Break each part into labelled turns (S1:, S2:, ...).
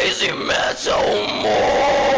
S1: Crazy Metal Mind.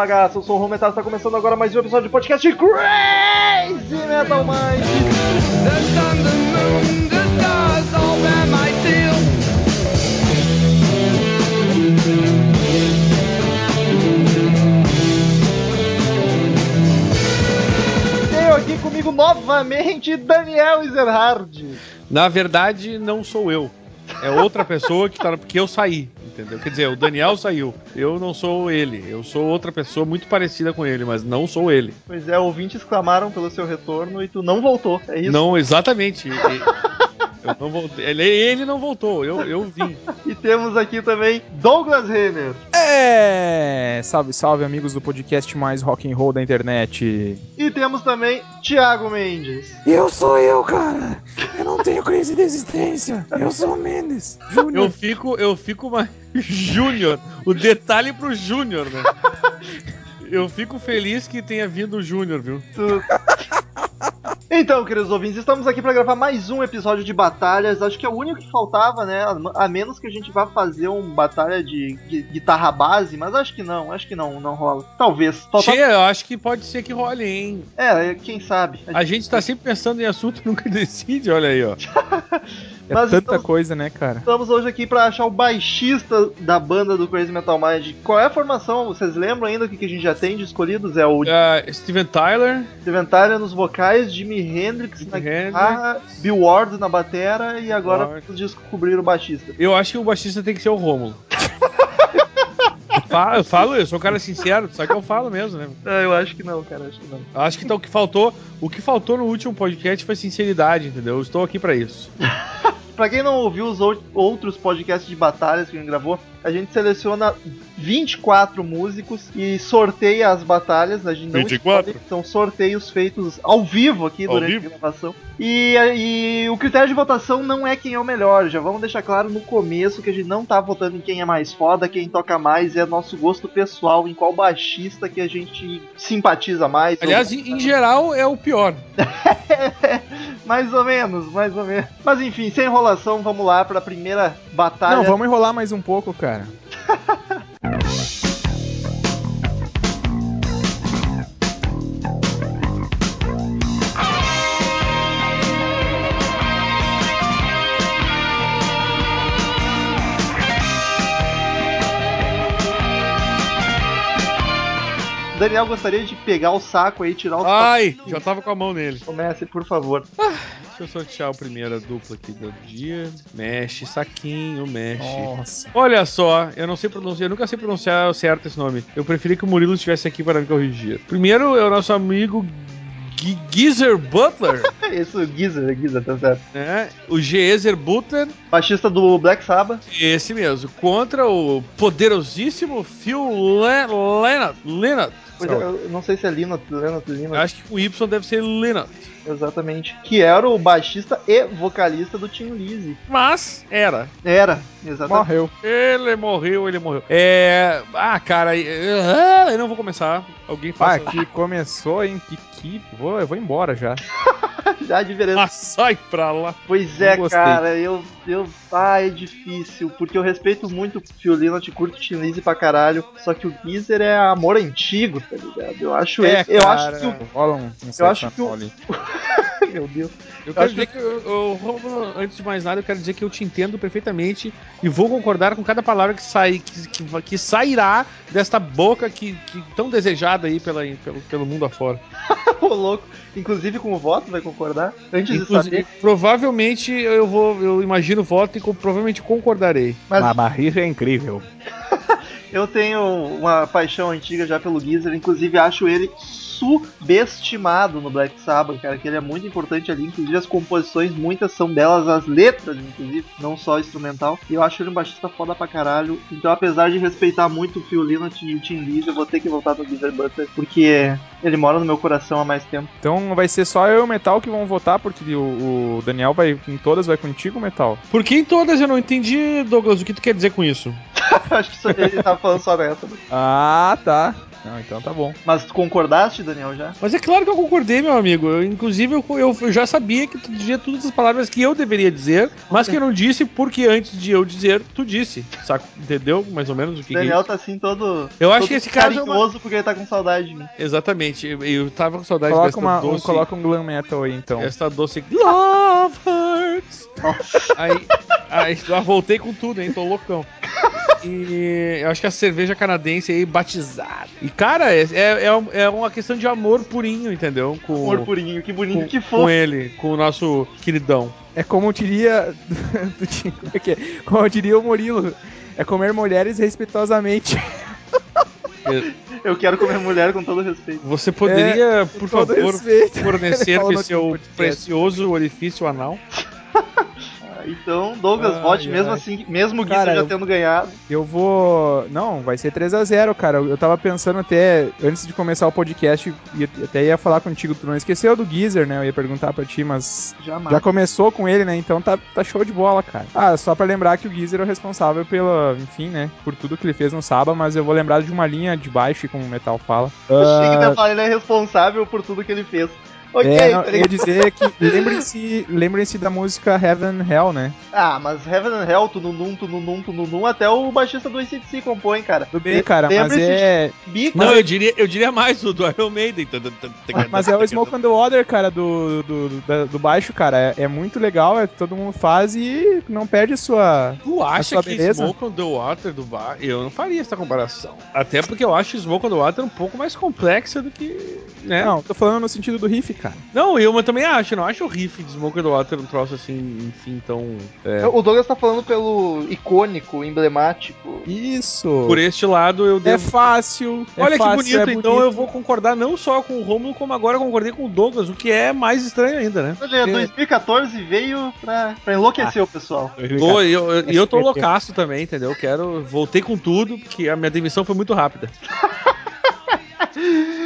S2: Bagaça. Eu sou o Rometal, está começando agora mais um episódio de podcast Crazy Metal Mind. Tenho aqui comigo novamente Daniel Ezerhard.
S3: Na verdade, não sou eu. É outra pessoa que tá. Porque eu saí, entendeu? Quer dizer, o Daniel saiu. Eu não sou ele. Eu sou outra pessoa muito parecida com ele, mas não sou ele.
S2: Pois é, ouvintes clamaram pelo seu retorno e tu não voltou, é isso?
S3: Não, exatamente. Não voltei. Ele, ele não voltou, eu, eu vim.
S2: E temos aqui também Douglas Renner.
S4: É, salve, salve amigos do podcast mais rock and roll da internet.
S2: E temos também Thiago Mendes.
S4: Eu sou eu, cara. Eu não tenho crise de existência. Eu sou o Mendes. Júnior.
S3: Eu fico, eu fico mais. Júnior. O detalhe pro Júnior, né? Eu fico feliz que tenha vindo o Júnior, viu?
S2: Tu- Então, queridos ouvintes, estamos aqui para gravar mais um episódio de batalhas. Acho que é o único que faltava, né? A menos que a gente vá fazer uma batalha de gui- guitarra base, mas acho que não, acho que não, não rola. Talvez. Falta...
S3: Che, eu acho que pode ser que role, hein?
S2: É, quem sabe.
S3: A gente tá sempre pensando em assunto e nunca decide, olha aí, ó.
S4: É
S2: Mas
S4: tanta
S2: estamos-
S4: coisa, né, cara?
S2: Estamos hoje aqui para achar o baixista da banda do Crazy Metal Mind. Qual é a formação? Vocês lembram ainda o que que a gente já tem de escolhidos? É o
S3: Ah, Steven Tyler,
S2: Steven Tyler nos vocais, Jimi Hendrix na
S3: Hendrix.
S2: guitarra, Bill Ward na batera e agora
S3: Ward.
S2: vamos descobrir o baixista.
S3: eu acho que o baixista tem que ser o Rômulo. Eu falo, eu falo, eu sou um cara sincero, só que eu falo mesmo, né?
S2: Eu acho que não, cara, acho que não.
S3: Acho que então o que faltou, o que faltou no último podcast foi sinceridade, entendeu? Eu estou aqui pra isso.
S2: Pra quem não ouviu os ou- outros podcasts de batalhas que a gente gravou, a gente seleciona 24 músicos e sorteia as batalhas. A gente não
S3: 24?
S2: escolhe, São sorteios feitos ao vivo aqui
S3: Ao
S2: durante
S3: vivo?
S2: a gravação. E, e o critério de votação não é quem é o melhor. Já vamos deixar claro no começo que a gente não tá votando em quem é mais foda, quem toca mais, é nosso gosto pessoal, em qual baixista que a gente simpatiza mais.
S3: Aliás, em, em geral é o pior.
S2: mais ou menos, mais ou menos. Mas enfim, sem enrolação, vamos lá pra primeira batalha.
S4: Não, vamos enrolar mais um pouco, cara.
S2: Daniel gostaria de pegar o saco aí e tirar os
S3: Ai, já tava com a mão nele.
S2: Comece, por favor.
S3: Deixa eu sortear o primeiro a dupla aqui do dia. Mexe, saquinho, mexe.
S4: Nossa.
S3: Olha só, eu não sei pronunciar, eu nunca sei pronunciar certo esse nome. Eu preferi que o Murilo estivesse aqui para me corrigir. Primeiro é o nosso amigo G- Geezer Butler,
S2: Esse é o Geezer, Geezer, tá certo.
S3: né? O Geezer Butler,
S2: Baixista do Black Sabbath.
S3: esse mesmo, contra o poderosíssimo Phil Le Lennart. Lennart.
S2: Pois é, eu não sei se é Linot, Lenot, Linot,
S3: acho que o Y deve ser Lennart.
S2: exatamente. Que era o baixista e vocalista do Tim Lizzy.
S3: Mas era.
S2: Era, exatamente.
S4: Morreu.
S3: Ele morreu, ele morreu. É. Ah, cara, eu não vou começar. Alguém
S4: Ah,
S3: faça.
S4: que começou, hein? Que, que... Vou, eu vou embora já.
S2: Já.
S3: Ah, sai pra lá.
S2: Pois é, cara, eu, eu. Ah, é difícil, porque eu respeito muito o Phil Lynott, curto o Tim Lizzy pra caralho, só que o Geezer é amor antigo, tá ligado? Eu acho
S4: É,
S2: ele- eu acho que o
S4: rola um, um
S2: Eu acho que o-. Meu Deus.
S3: Eu quero
S2: acho
S3: dizer que, eu, eu- Romulo, antes de mais nada, eu quero dizer que eu te entendo perfeitamente e vou concordar com cada palavra que, sai, que, que, que sairá desta boca que, que tão desejada aí pela, pelo, pelo mundo afora.
S2: Ô, louco. Inclusive com o voto, vai concordar? Antes de
S3: Inclusive,
S2: saber.
S3: provavelmente eu vou, eu imagino o voto e co- provavelmente concordarei.
S2: Mas
S4: A barriga é incrível.
S2: eu tenho uma paixão antiga já pelo Geezer, inclusive acho ele subestimado no Black Sabbath, cara, que ele é muito importante ali, inclusive as composições, muitas são delas, as letras, inclusive, não só instrumental, e eu acho ele um baixista foda pra caralho, então apesar de respeitar muito o Phil Lynott e o Tim Lizzy, eu vou ter que voltar no Geezer Butler, porque ele mora no meu coração há mais tempo.
S1: Então vai ser só eu e o Metal que vão votar, porque o, o Daniel vai em todas, vai contigo, Metal.
S3: Por que em todas eu não entendi, Douglas, o que tu quer dizer com isso?
S2: acho que só- ele tava falando só nessa.
S1: Ah, tá. Não, então tá bom.
S2: Mas tu concordaste, Daniel, já?
S3: Mas é claro que eu concordei, meu amigo. Eu, inclusive, eu, eu- já sabia que tu dizia todas as palavras que eu deveria dizer, mas que eu não disse porque antes de eu dizer, tu disse. Saca? Entendeu? Mais ou menos o que, que é
S2: Daniel
S3: isso?
S2: tá assim todo.
S3: Eu acho
S2: todo
S3: que esse caso é uma-
S2: porque ele tá com saudade de mim.
S3: Exatamente. Eu, eu tava com saudade
S1: Coloca,
S3: dessa
S1: uma, um,
S3: doce.
S1: coloca um glam metal aí, então.
S3: Essa doce Love Hurts. Aí, aí já voltei com tudo, hein? Tô loucão. E eu acho que a cerveja canadense aí batizada. E, cara, é, é, é é uma questão de amor purinho, entendeu? Com,
S2: Amor purinho, que bonito,
S3: com,
S2: que
S3: com
S2: fofo.
S3: ele, com o nosso queridão.
S1: É como diria. como é que é? Como diria o Murilo. É comer mulheres respeitosamente.
S2: Eu quero comer mulher com todo respeito.
S3: Você poderia, por
S1: Com todo
S3: favor,
S1: respeito. Falou no
S3: seu precioso orifício anal?
S2: Ah, Então, Douglas,
S1: Ai,
S2: vote mesmo assim, mesmo o já tendo ganhado.
S1: Eu vou. Não, vai ser 3 a 0 cara. Eu tava pensando até, antes de começar o podcast, ia- até ia falar contigo, tu não esqueceu do Geezer, né? Eu ia perguntar pra ti, mas
S2: Jamais.
S1: já começou com ele, né? Então tá, tá show de bola, cara. Ah, só pra lembrar que o Geezer é o responsável pela, enfim, né? Por tudo que ele fez no Saba, mas eu vou lembrar de uma linha de baixo, como o Metal fala.
S2: Achei que
S1: Ah,
S2: ele é responsável por tudo que ele fez. Ok,
S1: é, não,
S2: tá
S1: eu ia dizer que lembrem-se lembrem-se da música Heaven and Hell, né?
S2: Ah, mas Heaven and Hell, tununum, tununum, tununum, até o baixista do ACDC compõe, cara.
S1: Tudo bem, cara, mas é.
S2: Bico,
S3: Não, eu diria, eu diria mais o do Iron Maiden.
S1: Mas é o Smoke on the Water, cara, do, do, do, do baixo, cara. É, é muito legal, é, todo mundo faz e não perde sua.
S3: Tu acha
S1: sua
S3: que
S1: beleza?
S3: Smoke on the Water do bar? Eu não faria essa comparação. Até porque eu acho Smoke on the Water um pouco mais complexa do que. Né?
S1: Não, tô falando no sentido do riff, cara.
S3: Não, eu também acho. Não acho o riff de Smoke the Water um troço assim, enfim, tão. é.
S2: O Douglas tá falando pelo icônico, emblemático.
S1: Isso.
S3: Por este lado, eu
S1: É
S3: devo.
S1: fácil. é
S3: Olha
S1: fácil,
S3: que bonito,
S1: é
S3: então eu vou concordar não só com o Romulo, como agora concordei com o Douglas, o que é mais estranho ainda, né?
S2: Olha, 2014 veio pra, pra enlouquecer o pessoal.
S3: Tô, e eu, eu- eu tô loucaço também, entendeu? Quero. Voltei com tudo, porque a minha demissão foi muito rápida.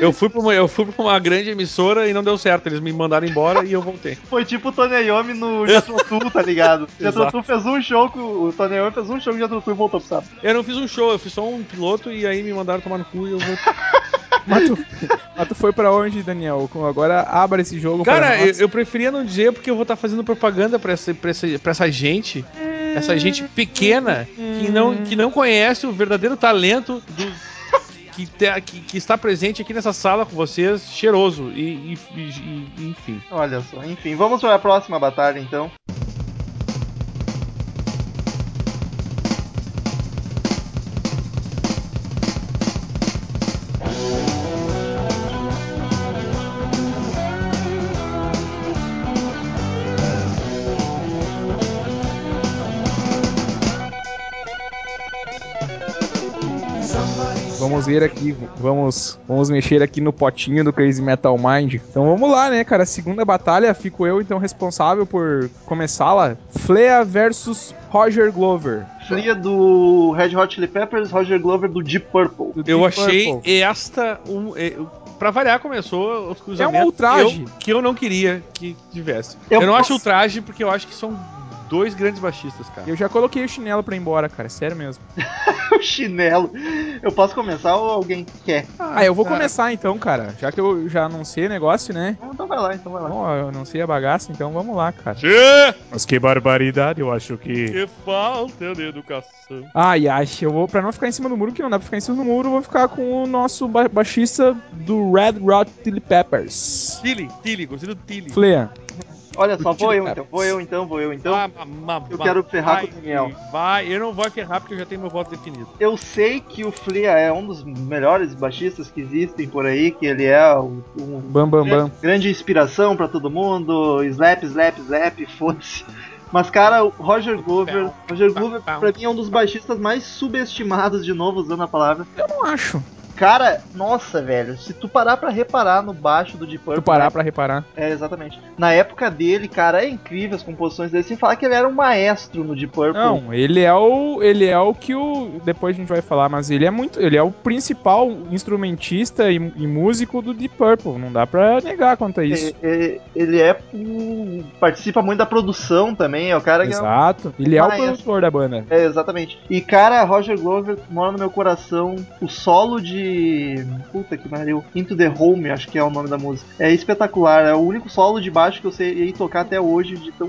S3: Eu fui, pra uma, eu fui pra uma grande emissora e não deu certo. Eles me mandaram embora e eu voltei.
S2: Foi tipo o Tony Iommi no Jethro Tull, tá ligado? Tull fez um show, com, o Tony Iommi fez um show com o Jethro Tull e voltou pro sábado.
S3: Eu não fiz um show, eu fiz só um piloto e aí me mandaram tomar no cu e eu voltei.
S1: Mas tu, mas tu foi pra onde, Daniel? Agora abra esse jogo
S3: Cara,
S1: pra
S3: eu, eu preferia não dizer porque eu vou estar fazendo propaganda pra essa, pra, essa, pra essa gente, essa gente pequena que não, que não conhece o verdadeiro talento do. Que, te- que- que está presente aqui nessa sala com vocês, cheiroso e, e- e- enfim.
S2: Olha só, enfim, vamos para a próxima batalha então.
S1: Vamos ver aqui, vamos, vamos mexer aqui no potinho do Crazy Metal Mind. Então vamos lá, né, cara? Segunda batalha, fico eu então responsável por começá-la. Flea versus Roger Glover.
S2: Flia do Red Hot Chili Peppers, Roger Glover do Deep Purple.
S1: do
S3: Eu
S1: Deep
S3: achei
S1: Purple.
S3: esta. Um, é, pra variar, começou os cruzamentos
S1: É um ultraje.
S3: Que eu, que eu não queria que tivesse.
S2: Eu
S3: Eu, não
S2: posso-
S3: acho ultraje porque eu acho que são dois grandes baixistas, cara.
S1: Eu já coloquei o chinelo pra ir embora, cara. Sério mesmo.
S2: o chinelo. Eu posso começar ou alguém quer?
S1: Ah, eu vou começar então, cara. Já que eu já anunciei o negócio, né?
S2: Então vai lá, então vai lá.
S1: Bom, eu anunciei a bagaça, então vamos lá, cara.
S4: Mas que barbaridade, eu acho que.
S3: Que falta de educação.
S1: Ai, ai, eu vou, pra não ficar em cima do muro, que não dá pra ficar em cima do muro, eu vou ficar com o nosso ba- baixista do Red Hot Chili Peppers.
S3: Tilly, Tilly, gostei do Tilly.
S1: Flea.
S2: Olha só, vou eu então, vou eu então, vou eu então.
S3: Ah, ma- ma-
S2: Eu
S3: ma-
S2: quero ferrar
S3: vai,
S2: com o Daniel.
S3: Vai, eu não vou ferrar porque eu já tenho meu voto definido.
S2: Eu sei que o Flea é um dos melhores baixistas que existem por aí, que ele é um, um
S1: Bam, bam, bam.
S2: grande inspiração pra todo mundo, slap, slap, slap, foda-se. Mas, cara, o Roger Glover, Roger Glover pra mim é um dos baixistas mais subestimados, de novo usando a palavra.
S1: Eu não acho.
S2: Cara, nossa, velho, se tu parar pra reparar no baixo do Deep Purple,
S1: tu parar
S2: né?
S1: pra reparar.
S2: É, exatamente. Na época dele, cara, é incrível as composições dele, sem falar que ele era um maestro no Deep Purple.
S1: Não, ele é o. Ele é o que o. Depois a gente vai falar, mas ele é muito. Ele é o principal instrumentista e, e músico do Deep Purple. Não dá pra negar quanto a isso.
S2: É, é, ele é um- participa muito da produção também, é o cara que é,
S1: Exato. Ele é o produtor da banda.
S2: É, exatamente. E cara, Roger Glover mora no meu coração. O solo de. Puta que pariu. Into the Home, acho que é o nome da música. É espetacular. É o único solo de baixo que eu sei tocar até hoje, de tão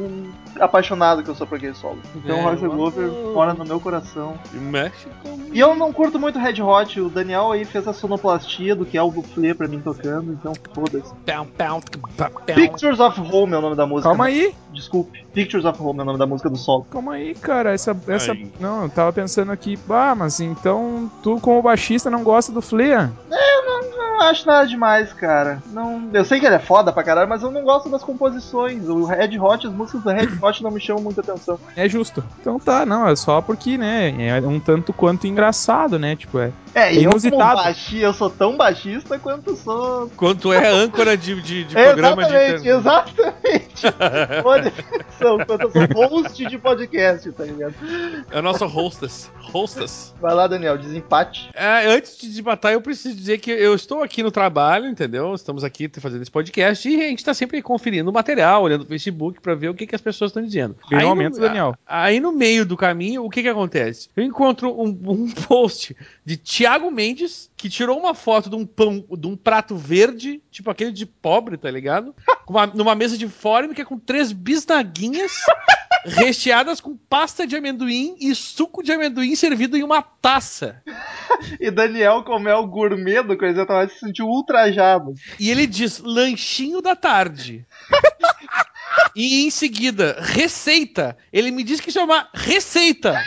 S2: apaixonado que eu sou por aquele solo. Então
S3: É,
S2: Roger Glover mora no meu coração.
S3: E mexe com...
S2: E eu não curto muito Red Hot. O Daniel aí fez a sonoplastia do que é o Flea pra mim tocando, então foda-se. Pictures of Home é o nome da música.
S1: Calma aí.
S2: Desculpe. Pictures of Home é o nome da música do solo.
S1: Calma aí, cara. Essa. essa...
S3: Aí.
S1: Não, eu tava pensando aqui. Ah, mas então tu, como baixista, não gosta do Flea?
S2: Não acho nada demais, cara. Não, eu sei que ele é foda pra caralho, mas eu não gosto das composições. O Red Hot, as músicas do Red Hot não me chamam muita atenção.
S1: É justo. Então tá, não, é só porque, né? É um tanto quanto engraçado, né? Tipo, é.
S2: É, e eu
S1: Inusitado.
S2: baixi, eu sou tão baixista quanto sou.
S3: Quanto é âncora de, de, de programa de
S2: exatamente,
S3: internet.
S2: exatamente. Sou, quanto eu sou host de podcast, tá ligado?
S3: É o nosso hostess. Hostess.
S2: Vai lá, Daniel, desempate.
S3: É, antes de debatar, eu preciso dizer que eu estou aqui no trabalho, entendeu? Estamos aqui fazendo esse podcast e a gente está sempre conferindo o material, olhando o Facebook para ver o que, que as pessoas estão dizendo.
S1: No
S3: Aí
S1: momento, Daniel.
S3: Aí no meio do caminho, o que que acontece? Eu encontro um, um post de Thiago Mendes que tirou uma foto de um pão, de um prato verde, tipo aquele de pobre, tá ligado? Uma- numa mesa de fórmica com três bisnaguinhas recheadas com pasta de amendoim e suco de amendoim servido em uma taça.
S2: E Daniel, como é o gourmet do coisa, tava se sentiu ultrajado.
S3: E ele diz lanchinho da tarde. e em seguida, receita. Ele me diz que isso é receita.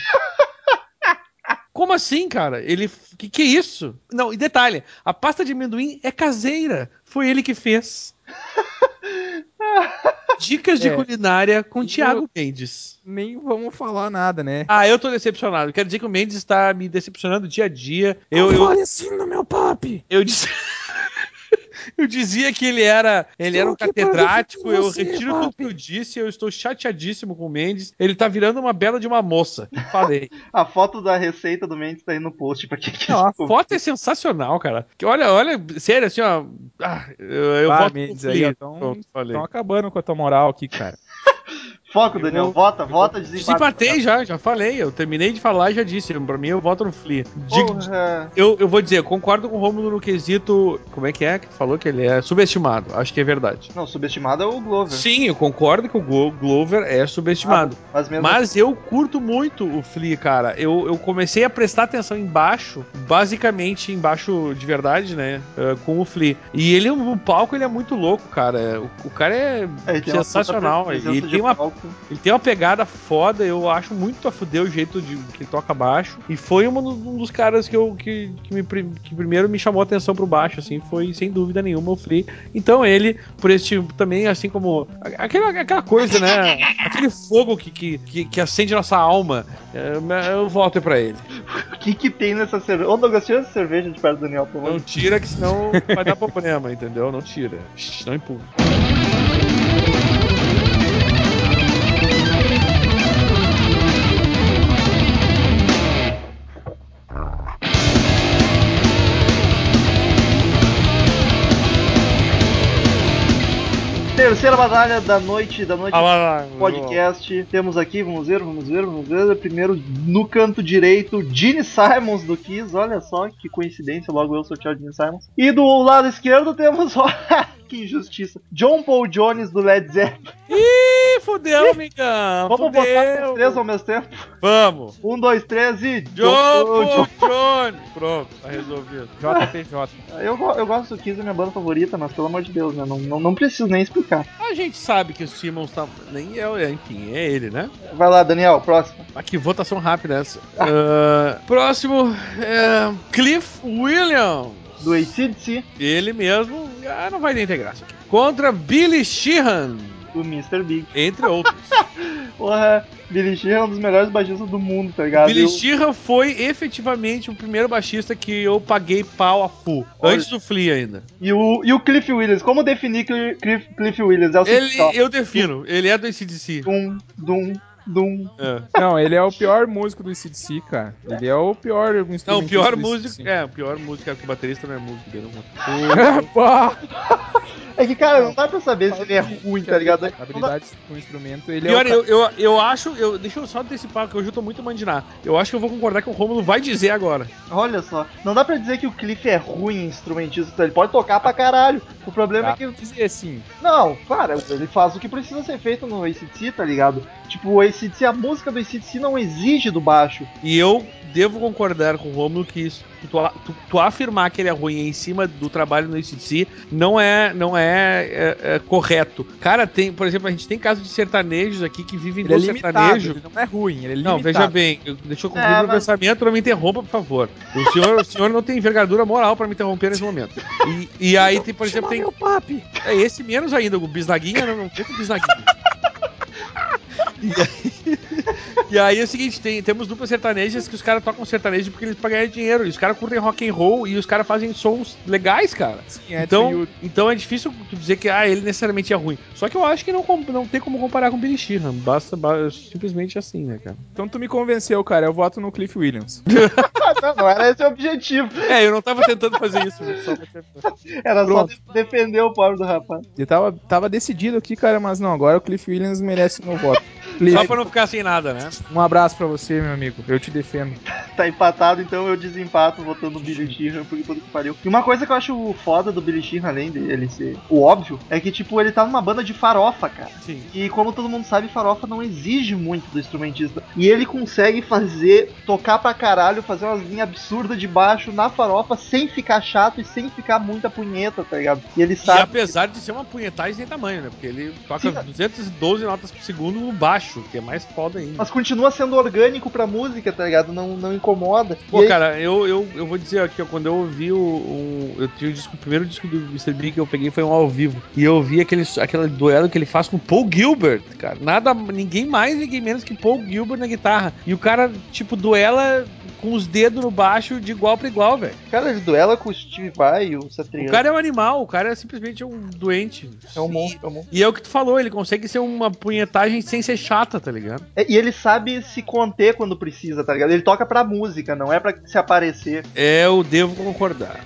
S3: Como assim, cara? Ele. Que que é isso? Não, e detalhe: a pasta de amendoim é caseira. Foi ele que fez. Dicas de
S1: É.
S3: culinária com Thiago Mendes.
S1: Nem vamos falar nada, né?
S3: Ah, eu tô decepcionado. Quero dizer que o Mendes está me decepcionando dia a dia. Eu, eu,
S4: Fale assim no meu papi.
S3: eu disse. Eu dizia que ele era, ele era um catedrático, eu
S4: você,
S3: retiro tudo que eu disse, eu estou chateadíssimo com o Mendes. Ele tá virando uma bela de uma moça. Falei.
S2: A foto da receita do Mendes tá aí no post pra quem quiser.
S3: A foto é sensacional, cara. Que olha, olha, sério, assim, ó. Ah, eu, eu
S1: Ah,
S3: voto
S1: Mendes aí,
S3: Flea.
S1: ó, tão-
S3: Pronto, falei.
S1: Estão acabando com a tua moral aqui, cara.
S2: Foco, Daniel,
S1: vou-
S2: vota, vota, desempate.
S3: Desempatei já, já falei. Eu terminei de falar e já disse. Pra mim, eu voto no Flea. Digo- eu, eu vou dizer, eu concordo com o Romulo no quesito. Como é que é que falou que ele é subestimado? Acho que é verdade.
S2: Não, subestimado é o Glover.
S3: Sim, eu concordo que o Glo- Glover é subestimado.
S2: Mas mesmo
S3: Mas eu curto muito o Flea, cara. Eu, eu comecei a prestar atenção embaixo, basicamente embaixo de verdade, né? eh, com o Flea. E ele, o palco, ele é muito louco, cara. O, o cara é
S2: É, ele tem uma
S3: sensacional. Ele tem, uma, ele tem uma pegada foda. Eu acho muito a fuder o jeito de que ele toca baixo. E foi um, dos- um dos caras que, eu, que, que, me, que primeiro me chamou a atenção pro baixo, assim. Foi sem dúvida nenhuma o Flea. Então ele, por esse tipo, também, assim como. Aquela, aquela coisa, né? Aquele fogo que, que, que, que acende nossa alma. eh, Eu volto pra ele.
S2: O que que tem nessa cerveja? Ô, Douglas, tira essa cerveja de perto do Daniel, por
S3: Não tira, que senão vai dar problema, entendeu? Não tira. Não empurra.
S2: Terceira batalha da noite, da noite
S3: Ah,
S2: podcast. Temos aqui, vamos ver, vamos ver, vamos ver. Primeiro, no canto direito, Gene Simons do Kiss. Olha só que coincidência, logo eu sortear o Gene Simons. E do lado esquerdo temos, que injustiça, John Paul Jones do Led Zeppelin.
S3: Ih, fudeu, amigão.
S2: Vamos botar os
S3: Fudeu.
S2: três ao mesmo tempo?
S3: Vamos.
S2: Um, dois, três e.
S3: John
S2: Paul
S3: Paul Jones. Pronto, tá resolvido.
S1: JPJ.
S2: Eu, eu gosto do Kiss, é minha banda favorita, mas pelo amor de Deus, né? Não, não, não preciso nem explicar.
S3: A gente sabe que o Simmons tá. Nem é, enfim, é ele, né?
S2: Vai lá, Daniel, próximo.
S3: Aqui, votação rápida essa. Ah, próximo é Cliff Williams.
S2: Do ACDC,
S3: Ele mesmo ah, não vai nem ter graça. Contra Billy Sheehan,
S2: do Mr. Big.
S3: entre outros.
S2: Porra, Billy Sheehan é um dos melhores baixistas do mundo, tá ligado?
S3: Billy
S2: Eu-
S3: Sheehan foi efetivamente o primeiro baixista que eu paguei pau a full.
S2: Olha.
S3: Antes do Flea ainda.
S2: E o, e o Cliff Williams, como definir Cli- Cliff, Cliff Williams? É o
S3: Ele, eu defino, ele é do ACDC.
S2: Dum, dum, dum.
S3: É.
S1: Não, ele é o pior músico do ICDC, cara. Ele é o pior instrumento.
S3: Não, o pior músico. É, o pior músico é que o baterista não é músico dele. não.
S1: Pá!
S2: É que, cara, não dá pra saber se ele é ruim, tá ligado? Dá-
S1: Habilidades com instrumento, ele
S3: Pior,
S1: é o
S3: eu, eu, eu acho. Eu, deixa eu só antecipar, que hoje eu tô muito mandinar. Eu acho que eu vou concordar que o Romulo vai dizer agora.
S2: Olha só, não dá pra dizer que o Cliff é ruim instrumentista, ele pode tocar pra caralho. O problema é que.
S1: dizer assim.
S2: Não, cara, ele faz o que precisa ser feito no ACDC, tá ligado? Tipo, o ACDC, a música do ACDC não exige do baixo.
S3: E eu devo concordar com o Romulo que isso, tu, tu- tu afirmar que ele é ruim em cima do trabalho no ACDC não é, não é, é- é correto. Cara, tem, por exemplo, a gente tem casos de sertanejos aqui que vivem
S1: Ele é
S3: do
S1: limitado,
S3: sertanejo.
S1: ele não é ruim, ele é limitado.
S3: Não, veja bem, eu- deixa eu concluir
S2: É,
S3: meu
S2: mas-
S3: pensamento, não me interrompa, por favor. O senhor, o senhor não tem envergadura moral pra me interromper nesse momento. E, e aí, tem, por exemplo, tem.
S4: meu papi.
S3: É esse menos ainda, o Bisnaguinha, não, não tem com o Bisnaguinha. E aí, e aí é o seguinte, tem, temos duplas sertanejas que os caras tocam sertanejo porque eles pra ganhar dinheiro. E os caras curtem rock and roll e os caras fazem sons legais, cara.
S1: Sim, é
S3: Então, então é difícil tu dizer que ah, ele necessariamente é ruim. Só que eu acho que não, não tem como comparar com o Billy Sheehan. Basta, ba- simplesmente assim, né, cara?
S1: Então tu me convenceu, cara. Eu voto no Cliff Williams.
S2: não, não era esse o objetivo.
S3: É, eu não tava tentando fazer isso. Só.
S2: Era
S1: Pronto.
S2: só de- defender o pobre do rapaz.
S1: Eu tava, tava decidido aqui, cara, mas não, agora o Cliff Williams merece meu voto.
S3: Só pra não ficar sem nada, né?
S1: um abraço pra você, meu amigo. Eu te defendo.
S2: Tá empatado, então eu desempato votando no Billy Sheehan, porque puta que pariu. E uma coisa que eu acho foda do Billy Sheehan, além dele ser o óbvio, é que, tipo, ele tá numa banda de farofa, cara.
S3: Sim.
S2: E como todo mundo sabe, farofa não exige muito do instrumentista. E ele consegue fazer, tocar pra caralho, fazer umas linhas absurdas de baixo na farofa sem ficar chato e sem ficar muita punheta, tá ligado? E ele
S3: E
S2: sabe.
S3: apesar de ser uma punhetagem sem tamanho, né? Porque ele toca
S2: Sim.
S3: 212 notas por segundo no baixo, que é mais foda ainda.
S2: Mas continua sendo orgânico pra música, tá ligado? Não, não incomoda.
S3: Pô,
S2: aí-
S3: cara, eu, eu, eu vou dizer aqui, ó, quando eu ouvi o. um- eu tinha o, disco, o primeiro disco do Mr. Big que eu peguei foi um ao vivo. E eu ouvi aquele, aquele duelo que ele faz com o Paul Gilbert, cara. Nada, ninguém mais, ninguém menos que Paul Gilbert na guitarra. E o cara, tipo, duela com os dedos no baixo de igual pra igual, velho.
S2: Cara, ele duela com o Steve Vai e o Satriani.
S3: O cara é um animal, o cara é simplesmente um doente.
S2: é um monstro, é um monstro.
S3: E é o que tu falou, ele consegue ser uma punhetagem sem ser chata, tá ligado?
S2: É, E ele sabe se conter quando precisa, tá ligado? Ele toca pra música, não é pra se aparecer.
S3: É, eu devo concordar.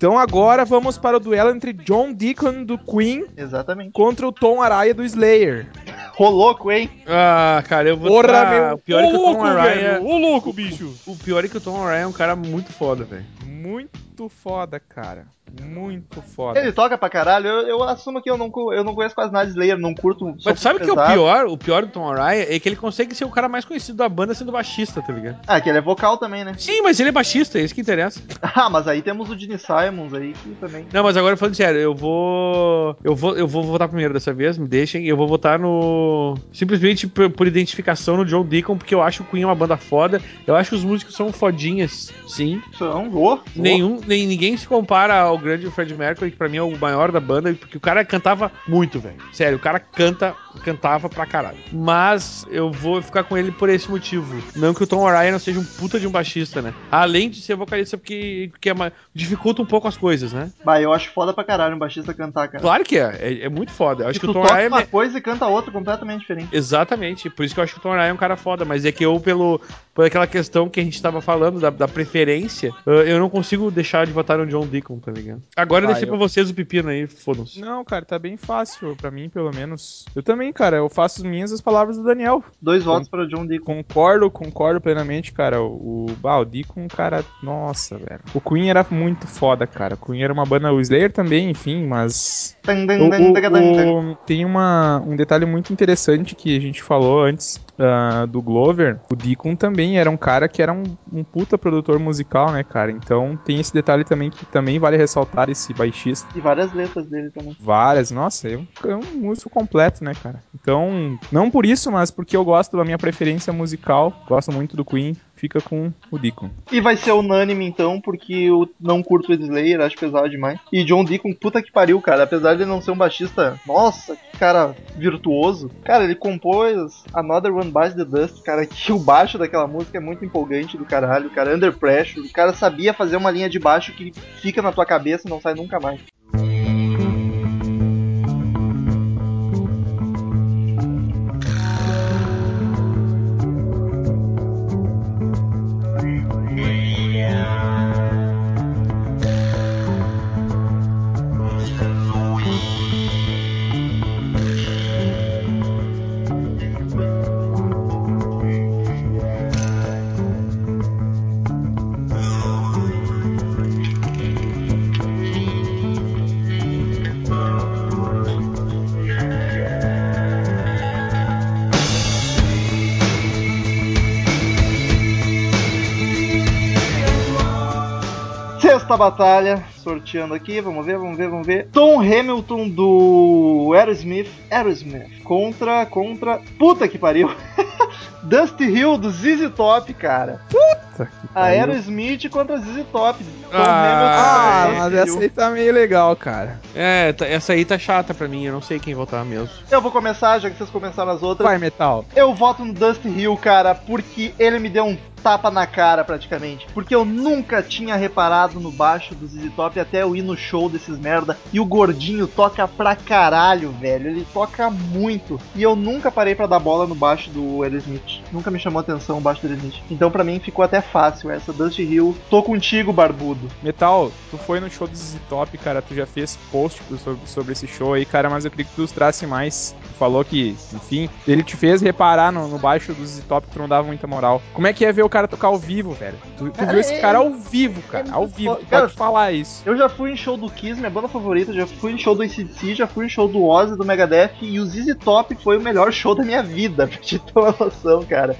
S1: Então agora vamos para o duelo entre John Deacon do Queen
S2: Exatamente.
S1: contra o Tom Araya do Slayer.
S2: Rolou, hein?
S3: Ah, cara, eu vou
S1: Porra,
S3: dar-
S1: meu.
S3: O pior é que o Tom
S1: louco,
S3: Araya.
S1: velho. Ô louco, bicho.
S3: O pior é que o Tom Araya é um cara muito foda, velho.
S1: Muito foda, cara. Muito foda.
S2: Ele toca pra caralho. Eu, eu assumo que eu não, eu não conheço quase nada de Slayer, não curto.
S3: sabe que é o pior? O pior do Tom Araya é que ele consegue ser o cara mais conhecido da banda sendo baixista, tá ligado?
S2: Ah, que ele é vocal também, né?
S3: Sim, mas ele é baixista, é isso que interessa.
S2: Ah, mas aí temos o Gene Simons aí, que também.
S3: Não, mas agora falando sério, eu vou. Eu vou, eu vou votar primeiro dessa vez, me deixem. Eu vou votar no. Simplesmente por, por identificação no John Deacon, porque eu acho o Queen uma banda foda. Eu acho que os músicos são fodinhas, sim.
S2: São, vou.
S3: Nenhum, nem, ninguém se compara ao grande Fred Mercury, que pra mim é o maior da banda, porque o cara cantava muito, velho. Sério, o cara canta cantava pra caralho. Mas eu vou ficar com ele por esse motivo. Não que o Tom Araya não seja um puta de um baixista, né? Além de ser vocalista, porque, porque é uma- dificulta um pouco as coisas, né?
S2: Bah, eu acho foda pra caralho um baixista cantar, cara.
S3: Claro que é, é, é muito foda. Eu acho
S2: E
S3: que
S2: tu
S3: o Tom
S2: toca
S3: Araya. é
S2: uma
S3: me-
S2: coisa e canta outra completamente diferente.
S3: Exatamente, por isso que eu acho que o Tom Araya é um cara foda, mas é que eu, pelo, por aquela questão que a gente tava falando, da, da preferência, eu não consigo deixar de votar no John Deacon, tá ligado? Agora eu
S1: Ah,
S3: deixei
S1: eu-
S3: pra vocês o pepino aí, fodam-se.
S1: Não, cara, tá bem fácil, pra mim, pelo menos. Eu também, cara, eu faço as minhas as palavras do Daniel.
S2: Dois votos pra John Deacon.
S1: Concordo, concordo plenamente, cara. O, o o Deacon, cara, nossa, velho. O Queen era muito foda, cara. O Queen era uma banda, o Slayer também, enfim, mas O- tem uma, um detalhe muito interessante que a gente falou antes ah, do Glover. O Deacon também era um cara que era um, um puta produtor musical, né, cara? Então tem esse detalhe também que também vale ressaltar esse baixista.
S2: E várias letras dele também.
S1: Várias, nossa, é um, é um músico completo, né, cara? Então, não por isso, mas porque eu gosto da minha preferência musical, gosto muito do Queen, fica com o Deacon.
S2: E vai ser unânime então, porque eu não curto o Slayer, acho pesado demais. E John Deacon, puta que pariu, cara. Apesar de ele não ser um baixista, nossa, que cara virtuoso. Cara, ele compôs Another One Bites the Dust, cara, que o baixo daquela música é muito empolgante do caralho, cara. Under Pressure, o cara sabia fazer uma linha de baixo que fica na tua cabeça e não sai nunca mais. Batalha, sorteando aqui, vamos ver, vamos ver, vamos ver. Tom Hamilton do Aerosmith, Aerosmith, contra, contra, puta que pariu. Dusty Hill do ZZ Top, cara.
S1: Puta que
S2: A
S1: pariu.
S2: Aerosmith contra ZZ Top. Tom
S1: Ah,
S2: Hamilton
S1: mas
S2: contra Dusty
S1: essa aí tá meio legal, cara.
S3: É, tá- essa aí tá chata pra mim, eu não sei quem votar mesmo.
S2: Eu vou começar, já que vocês começaram as outras.
S1: Vai, Metal.
S2: Eu voto no Dusty Hill, cara, porque ele me deu um tapa na cara praticamente. Porque eu nunca tinha reparado no baixo do ZZ Top até eu ir no show desses merda. E o gordinho toca pra caralho, velho. Ele toca muito. E eu nunca parei pra dar bola no baixo do Aerosmith. Nunca me chamou atenção o baixo do Aerosmith. Então pra mim ficou até fácil essa Dusty Hill. Tô contigo, barbudo.
S1: Metal, tu foi no show do ZZ Top, cara, tu já fez post sobre, sobre esse show aí, cara, mas eu queria que tu ilustrasse mais. Tu falou que, enfim, ele te fez reparar no, no baixo do ZZ Top que tu não dava muita moral. Como é que é ver o cara tocar ao vivo, velho? Tu, tu viu esse
S2: é-
S1: cara ao vivo, cara,
S2: é
S1: ao vivo. Tu
S2: Cara,
S1: pode falar isso.
S2: Eu já fui em show do Kiss, minha banda favorita, já fui em show do ACDC, já fui em show do Ozzy, do Megadeth, e o ZZ Top foi o melhor show da minha vida, pra te ter uma noção, cara.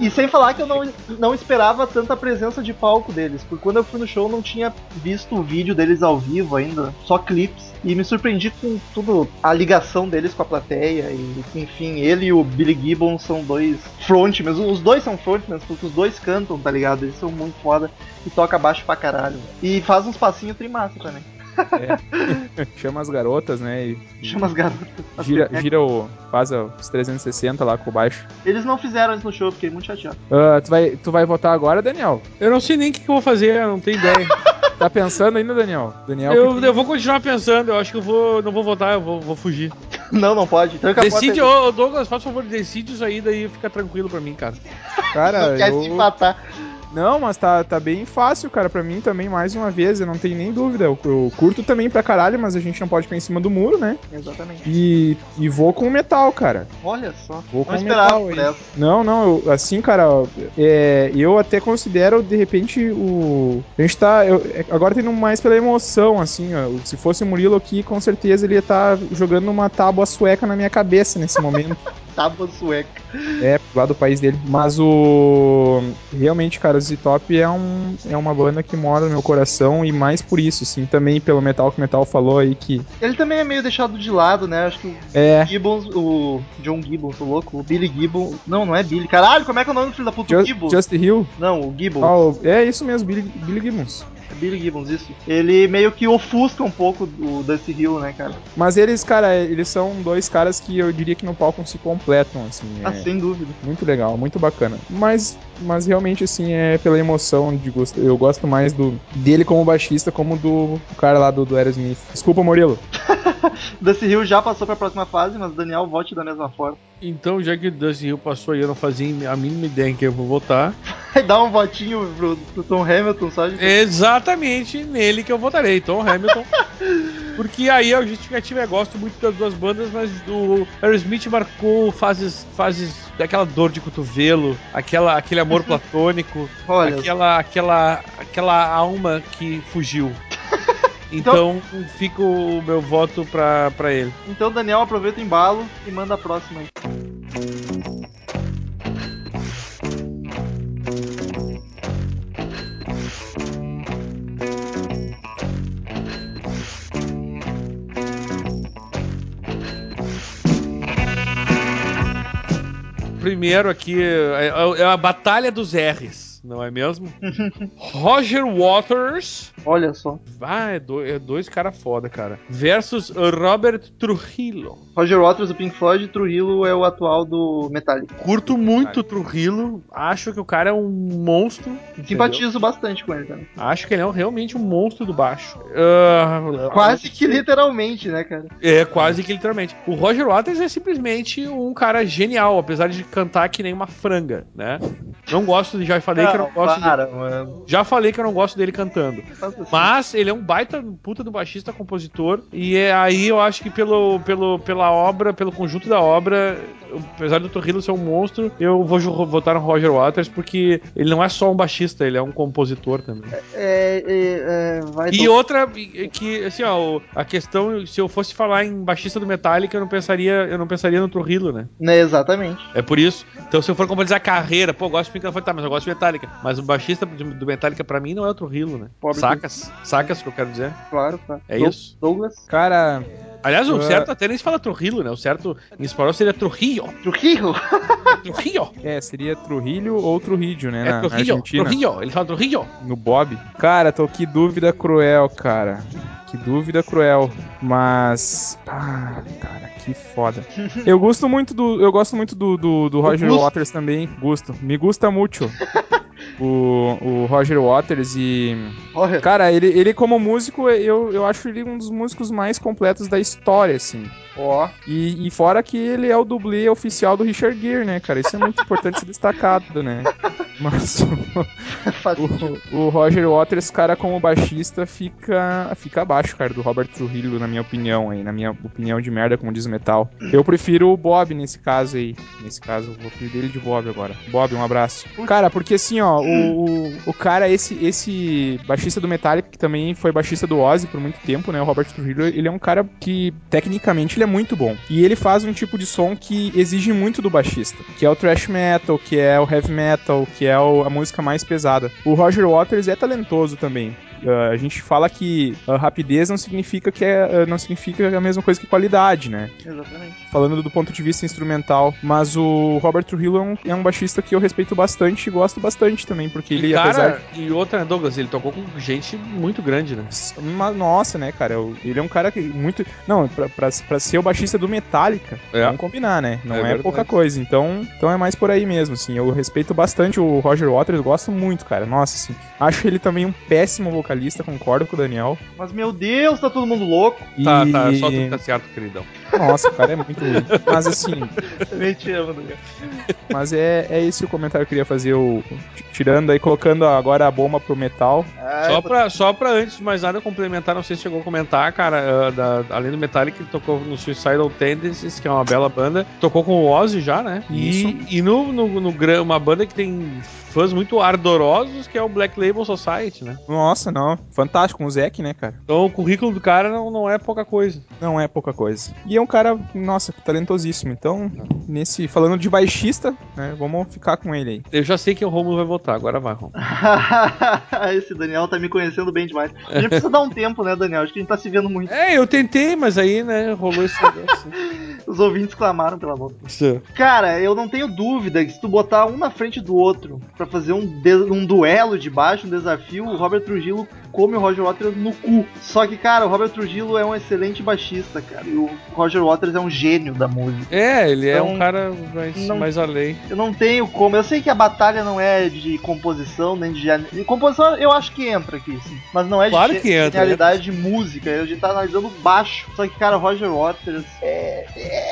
S2: E sem falar que eu não, não esperava tanta presença de palco deles, porque quando eu fui no show eu não tinha visto o vídeo deles ao vivo ainda, só clipes. E me surpreendi com tudo, a ligação deles com a plateia, e enfim, ele e o Billy Gibbon são dois frontmans, os dois são frontmans, porque os dois cantam, tá ligado? Eles são muito foda e toca baixo pra caralho. E faz uns passinhos trimassa também.
S1: Chama as garotas, né, e
S2: Chama as garotas. as
S1: gira, gira o... faz os 360 lá com o baixo.
S2: Eles não fizeram isso no show, eu fiquei muito chateado.
S1: Ah, tu, vai, tu vai votar agora, Daniel?
S3: Eu não sei nem o que, que eu vou fazer, eu não tenho ideia.
S1: Tá pensando ainda, Daniel? Daniel
S3: eu, eu vou continuar pensando, eu acho que eu vou, não vou votar, eu vou, vou fugir.
S2: Não, não pode. Tranca a porta
S3: Decide, ô Douglas, faz favor, decide isso aí, daí fica tranquilo pra mim, cara.
S1: Cara,
S2: Não quer
S1: eu...
S2: se empatar.
S1: Não, mas tá, tá bem fácil, cara, pra mim também, mais uma vez, eu não tenho nem dúvida. Eu, eu curto também pra caralho, mas a gente não pode ficar em cima do muro, né?
S2: Exatamente.
S1: E, e vou com o metal, cara.
S2: Olha só.
S1: Vou com
S2: não esperava
S1: metal aí. Não, não, eu- assim, cara, é, eu até considero, de repente, o. A gente tá. eu- é, agora tendo mais pela emoção, assim, ó. Se fosse o Murilo aqui, com certeza ele ia estar jogando uma tábua sueca na minha cabeça nesse momento.
S2: Tábua sueca.
S1: É, lá do país dele. Mas o. Realmente, cara, o Z-Top é, um, é uma banda que mora no meu coração e mais por isso, assim, também pelo metal que o Metal falou aí que.
S2: Ele também é meio deixado de lado, né? Acho que o
S1: É.
S2: Gibbons, o John Gibbons, o louco, o Billy Gibbons. Não, não é Billy. Caralho, como é que é o nome do filho da puta?
S1: Just,
S2: Gibbons?
S1: Just Hill.
S2: Não, o Gibbons.
S1: Ah, o- é isso mesmo, Billy, Billy Gibbons.
S2: É Billy Gibbons, isso. Ele meio que ofusca um pouco o Dusty Hill, né, cara?
S1: Mas eles, cara, eles são dois caras que eu diria que no palco se completam, assim. É
S2: Ah, sem dúvida.
S1: muito legal, muito bacana. Mas, mas realmente, assim, é pela emoção de gosto. Eu gosto mais do dele como baixista, como do cara lá do, do Aerosmith. Desculpa, Murilo.
S2: Dusty Hill já passou pra próxima fase, mas o Daniel vote da mesma forma.
S3: Então, já que o Dusty Hill passou aí, eu não fazia a mínima ideia em quem eu vou votar.
S2: Vai dar um votinho pro, pro Tom Hamilton só de...
S3: Exatamente nele que eu votarei, Tom Hamilton. Porque aí a justificativa é gosto muito das duas bandas, mas o Aerosmith marcou fases, fases daquela dor de cotovelo, aquela, aquele amor platônico,
S2: Olha,
S3: aquela, aquela, aquela alma que fugiu. Então fica o meu voto pra, pra ele.
S2: então Daniel aproveita o embalo e manda a próxima aí.
S3: Primeiro aqui é, é a Batalha dos R's, não é mesmo? Roger Waters.
S2: Olha só.
S3: Ah, é, do- é dois caras foda, cara. Versus Robert Trujillo.
S2: Roger Waters do Pink Floyd, Trujillo é o atual do Metallica.
S3: Curto muito o Trujillo. Acho que o cara é um monstro. entendeu?
S2: Simpatizo bastante com ele também.
S3: Acho que ele é um- realmente um monstro do baixo. Ah,
S2: Quase que literalmente, né, cara?
S3: É, quase que literalmente. O Roger Waters é simplesmente um cara genial, apesar de cantar que nem uma franga, né? Não gosto, de- já falei que eu não gosto.
S2: para, mano.
S3: já falei que eu não gosto dele cantando. Mas ele é um baita puta do baixista, compositor. E é aí eu acho que pelo, pelo, pela obra, pelo conjunto da obra, apesar do Torrillo ser um monstro, eu vou votar no Roger Waters porque ele não é só um baixista, ele é um compositor também.
S2: É, é, é, vai
S3: E
S2: do-
S3: outra, que, assim, ó, a questão, se eu fosse falar em baixista do Metallica, eu não pensaria, eu não pensaria no Trujillo, né?
S2: Né, exatamente.
S3: É por isso. Então, se eu for compararizar a carreira, pô, eu gosto de Pink Floyd, tá, mas eu gosto de Metallica. Mas o baixista do Metallica, pra mim, não é o Trujillo, né?
S2: Pobre
S3: Sacas? Sacas o que eu quero dizer?
S2: Claro, claro.
S3: É isso.
S2: Douglas.
S1: Cara,
S3: Aliás, o
S1: Uh,
S3: certo até nem se fala Trujillo, né? O certo em espanhol seria Trujillo.
S2: Trujillo.
S3: Trujillo.
S1: é, seria Trujillo ou Trujillo, né?
S3: É
S1: na, na
S3: Trujillo.
S1: Argentina.
S3: Trujillo. Ele fala Trujillo.
S1: No Bob. Cara, tô que dúvida cruel, cara. Que dúvida cruel. Mas. Ah, cara, que foda. Eu gosto muito do. Eu gosto muito do, do, do Roger. Waters também. Gosto. Me gusta muito. O, o Roger Waters e.
S2: Olha,
S1: Cara, ele, ele como músico, eu, eu acho ele um dos músicos mais completos da história, assim.
S2: ó.
S1: E, e fora que ele é o dublê oficial do Richard Gere, né, cara? Isso é muito importante ser destacado, né? Mas o,
S2: sentido.
S1: o Roger Waters, cara, como baixista, fica, fica abaixo, cara, do Robert Trujillo, na minha opinião, aí, na minha opinião de merda, como diz o metal. Eu prefiro o Bob nesse caso aí. Nesse caso, eu vou pedir dele de Bob agora. Bob, um abraço. Cara, porque assim, ó, o, o, cara, esse, esse baixista do Metallica, que também foi baixista do Ozzy por muito tempo, né? O Robert Trujillo, ele é um cara que, tecnicamente, ele é muito bom. E ele faz um tipo de som que exige muito do baixista, que é o thrash metal, que é o heavy metal, que é o- a música mais pesada. O Roger Waters é talentoso também. Ah, a gente fala que ah, rapidez não significa que é, ah, não significa a mesma coisa que qualidade, né?
S2: Exatamente.
S1: Falando do ponto de vista instrumental, mas o Robert Trujillo é um, é um baixista que eu respeito bastante e gosto bastante também, porque ele
S3: e,
S1: apesar
S3: cara, e outra, Douglas, ele tocou com gente muito grande, né?
S1: nossa, né, cara? eu- Ele é um cara que muito. Não, pra, pra, pra ser o baixista do Metallica,
S3: É.
S1: vamos combinar, né? Não
S3: É
S1: é, pouca coisa. Então, então é mais por aí mesmo, assim. Eu respeito bastante o Roger Waters, gosto muito, cara. Nossa, assim. Acho ele também um péssimo vocalista, concordo com o Daniel.
S2: Mas meu Deus, tá todo mundo louco.
S1: E...
S3: Tá, tá, só tu tá certo, queridão.
S1: Nossa, o cara é muito ruim. Mas assim,
S2: Também te amo, Douglas.
S1: mas é, é esse o comentário que eu queria fazer. O, tirando aí, colocando agora a bomba pro metal.
S2: Ah,
S3: Só pra, só pra antes de mais nada complementar, não sei se chegou a comentar, cara, ah, da- além do Metallica, ele tocou no Suicidal Tendencies, que é uma bela banda. Tocou com o Ozzy já, né?
S1: Isso.
S3: E, e no, no, no gran- uma banda que tem fãs muito ardorosos, que é o Black Label Society, né?
S1: Nossa, não. Fantástico, com o Zack, né, cara?
S3: Então o currículo do cara não, não é pouca coisa.
S1: Não é pouca coisa. E é um cara, nossa, talentosíssimo. Então, nesse. Falando de baixista, né? Vamos ficar com ele aí.
S3: Eu já sei que o Romulo vai votar, agora vai, Romulo.
S2: Esse Daniel tá me conhecendo bem demais. A gente precisa dar um tempo, né, Daniel? Acho que a gente tá se vendo muito.
S3: É, eu tentei, mas aí, né, rolou esse negócio.
S2: Os ouvintes clamaram pela.
S3: Isso.
S2: Cara, eu não tenho dúvida que se tu botar um na frente do outro pra fazer um, um duelo de baixo, um desafio, o Robert Trujillo come o Roger Waters no cu. Só que, cara, o Robert Trujillo é um excelente baixista, cara. E o Roger Waters é um gênio da música.
S3: É, ele é
S2: Então,
S3: um cara mais,
S2: não-
S3: mais além.
S2: Eu não tenho como. Eu sei que a batalha não é de composição, nem de. de Composição eu acho que entra aqui, sim. Mas não é de
S3: Claro
S2: ge-
S3: que entra,
S2: genialidade de música. A gente tá analisando baixo. Só que, cara, Roger Waters é.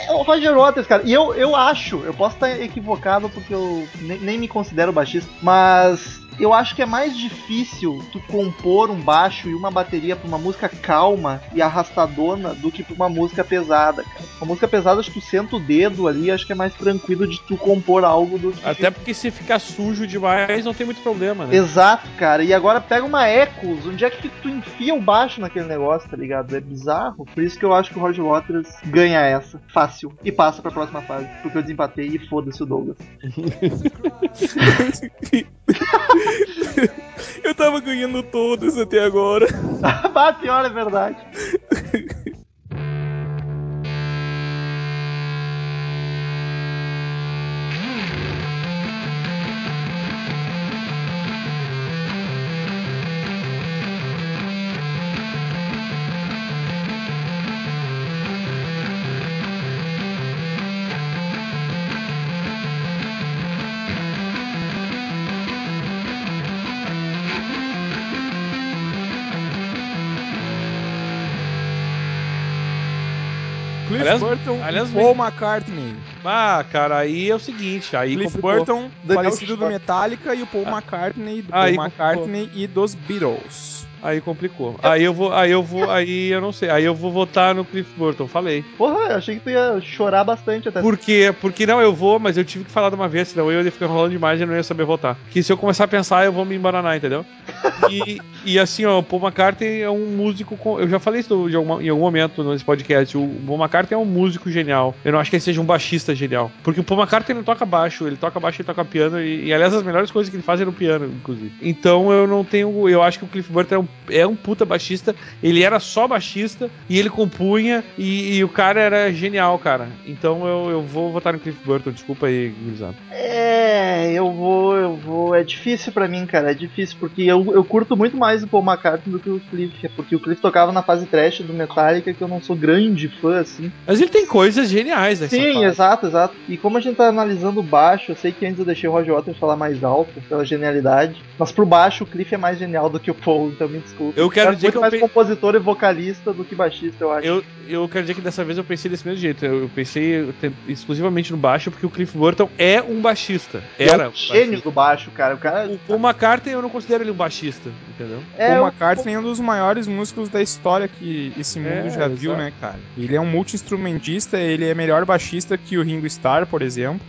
S2: É o Roger Waters, cara. E eu, eu acho, eu posso estar equivocado porque eu nem, nem me considero baixista, mas. Eu acho que é mais difícil tu compor um baixo e uma bateria pra uma música calma e arrastadona do que pra uma música pesada, cara. Uma música pesada, acho que tu senta o dedo ali, acho que é mais tranquilo de tu compor algo do que.
S3: Até porque se ficar sujo demais, não tem muito problema, né?
S2: Exato, cara. E agora pega uma Echoes, onde é que tu enfia o baixo naquele negócio, tá ligado? É bizarro. Por isso que eu acho que o Roger Waters ganha essa, fácil, e passa pra próxima fase. Porque eu desempatei e foda-se o Douglas.
S1: Eu tava ganhando todas até agora.
S2: bah, pior é verdade.
S1: Cliff
S3: Aliás-
S1: Burton
S3: aliás,
S1: Paul McCartney.
S3: Ah, cara, aí é o seguinte, aí
S1: Cliff. Burton, falecido do. Metallica, e o Paul McCartney, do
S3: Aí
S1: Paul McCartney e dos Beatles.
S3: Aí complicou. Aí eu vou, aí eu vou, aí eu não sei. Aí eu vou votar no Cliff Burton, falei.
S2: Porra, eu achei que tu ia chorar bastante até.
S3: Por quê? Porque não, eu vou, mas eu tive que falar de uma vez, senão eu ia ficar enrolando demais e não ia saber votar. Que se eu começar a pensar, eu vou me embananar, entendeu? E, e assim, ó, o Paul McCartney é um músico. Com, eu já falei isso alguma- em algum momento nesse podcast. O Paul McCartney é um músico genial. Eu não acho que ele seja um baixista genial. Porque o Paul McCartney não toca baixo, ele toca baixo e toca piano. E, e, aliás, as melhores coisas que ele faz é no piano, inclusive. Então eu não tenho. Eu acho que o Cliff Burton é um, é um puta baixista. Ele era só baixista e ele compunha. E, e o cara era genial, cara. Então eu, eu vou votar no Cliff Burton. Desculpa aí, gurizada.
S2: É, eu vou, eu vou. É difícil pra mim, cara. É difícil, porque eu, eu curto muito mais o Paul McCartney do que o Cliff. Porque o Cliff tocava na fase trash do Metallica, que eu não sou grande fã, assim.
S3: Mas ele tem coisas geniais nessa
S2: Sim,
S3: fase.
S2: exato, exato. E como a gente tá analisando o baixo, eu sei que antes eu deixei o Roger Waters falar mais alto, pela genialidade. Mas pro baixo, o Cliff é mais genial do que o Paul, então me desculpa.
S3: Eu quero
S2: é
S3: dizer que eu
S2: mais
S3: pe-
S2: compositor e vocalista do que baixista, eu acho.
S3: Eu, eu quero dizer que dessa vez eu pensei desse mesmo jeito. Eu, eu pensei te- exclusivamente no baixo, porque o Cliff Burton é um baixista.
S2: É
S3: Era.
S2: um
S3: um
S2: gênio
S3: baixista.
S2: do baixo, cara. O cara
S3: O Paul McCartney eu não considero ele um baixista, entendeu?
S2: é
S1: Paul McCartney é um dos maiores músicos da história que esse mundo
S3: É,
S1: já viu,
S3: exato.
S1: né, cara? Ele é um multi-instrumentista, ele é melhor baixista que o Ringo Starr, por exemplo.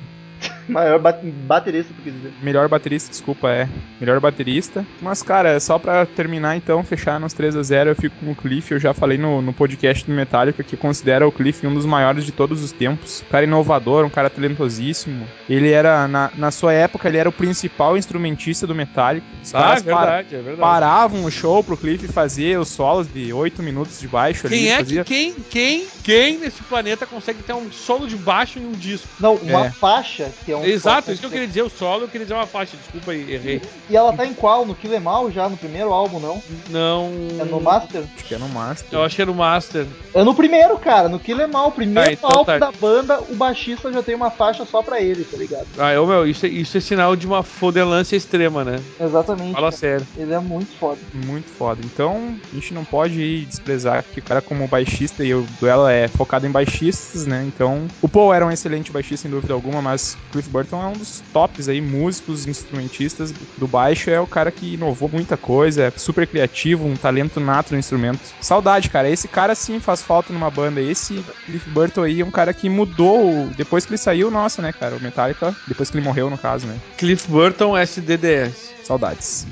S2: Maior ba- baterista, tu quis dizer.
S1: Melhor baterista, desculpa, é. Melhor baterista. Mas, cara, só pra terminar então, fechar nos 3 a 0 eu fico com o Cliff. Eu já falei no, no podcast do Metallica que considera o Cliff um dos maiores de todos os tempos. Um cara inovador, um cara talentosíssimo. Ele era, na, na sua época, ele era o principal instrumentista do Metallica. Os
S3: Ah, é verdade, é verdade.
S1: paravam o show pro Cliff fazer os solos de 8 minutos de baixo ali.
S3: Quem é
S1: fazia...
S3: que quem, quem, quem nesse planeta consegue ter um solo de baixo em um disco?
S2: Não, uma
S1: É.
S2: faixa, que é um.
S3: Exato, isso que eu queria dizer, o solo, eu queria dizer uma faixa, desculpa aí, errei.
S2: E ela tá em qual? No Kill Em All já, no primeiro álbum, não?
S3: Não.
S2: É no Master?
S1: Acho que é no Master.
S3: Eu acho que é no Master.
S2: É no primeiro, cara, no Kill Em All. O primeiro
S3: Ah, então
S2: álbum
S3: tá.
S2: da banda, o baixista já tem uma faixa só pra ele, tá ligado?
S3: Ah, eu, meu, isso, é- isso é sinal de uma fodelância extrema, né?
S2: Exatamente.
S3: Fala
S2: cara.
S3: sério.
S2: Ele é muito foda.
S1: Muito foda. Então, a gente não pode desprezar que o cara como baixista e o duelo é focado em baixistas, né? Então, o Paul era um excelente baixista, sem dúvida alguma, mas Cliff Burton é um dos tops aí, músicos, instrumentistas do baixo. É o cara que inovou muita coisa, é super criativo, um talento nato no instrumento. Saudade, cara. Esse cara sim faz falta numa banda. Esse Cliff Burton aí é um cara que mudou, depois que ele saiu, nossa, né, cara? O Metallica, depois que ele morreu, no caso, né?
S3: Cliff Burton SDDS.
S1: Saudades.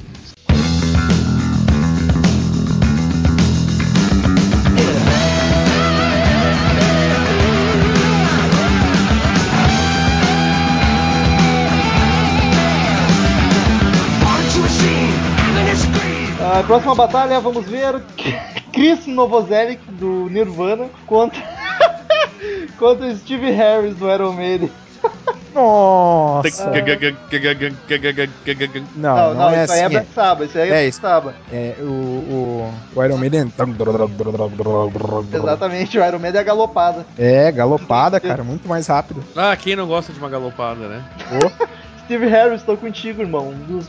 S2: A próxima batalha, vamos ver Chris Novoselic do Nirvana contra contra Steve Harris do Iron Maiden.
S1: Nossa! Não,
S2: Não, não,
S1: é
S2: isso aí é
S1: assim.
S2: Black isso aí é,
S1: É
S2: Black
S1: isso.
S2: Sabbath.
S1: É, o, o, o Iron Maiden.
S2: Exatamente, o Iron Man é a galopada.
S1: É, galopada, cara, muito mais rápido.
S3: Ah, quem não gosta de uma galopada, né?
S2: Steve Harris, tô contigo, irmão. Um dos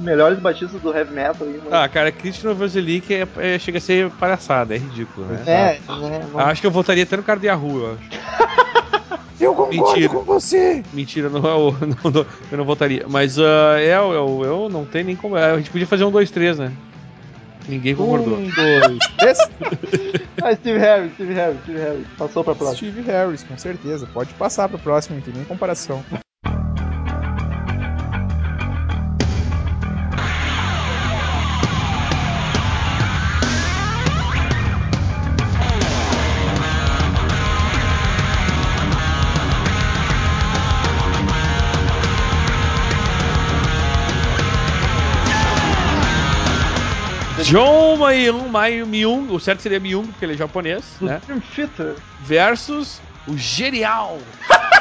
S2: melhores batistas do heavy metal aí, mano.
S3: Ah, cara, Christian Novoselic é, é, chega a ser palhaçada, é ridículo, né?
S2: É, né, não-
S3: Acho que eu votaria até no cara de Yahoo, eu acho.
S4: Eu concordo
S3: Mentira.
S4: com você.
S3: Mentira, não é o. não, não, eu não votaria. Mas ah, é, o- é, eu não tem nem como. A gente podia fazer um 2-3, né? Ninguém concordou.
S1: Um, dois, três.
S2: Ah, Steve Harris, Steve Harris, Steve Harris. Passou pra próxima.
S1: Steve Harris, com certeza. Pode passar pro próximo, não tem nem comparação.
S3: John Mayung, Myung, o certo seria Myung, porque ele é japonês, né? Versus o genial,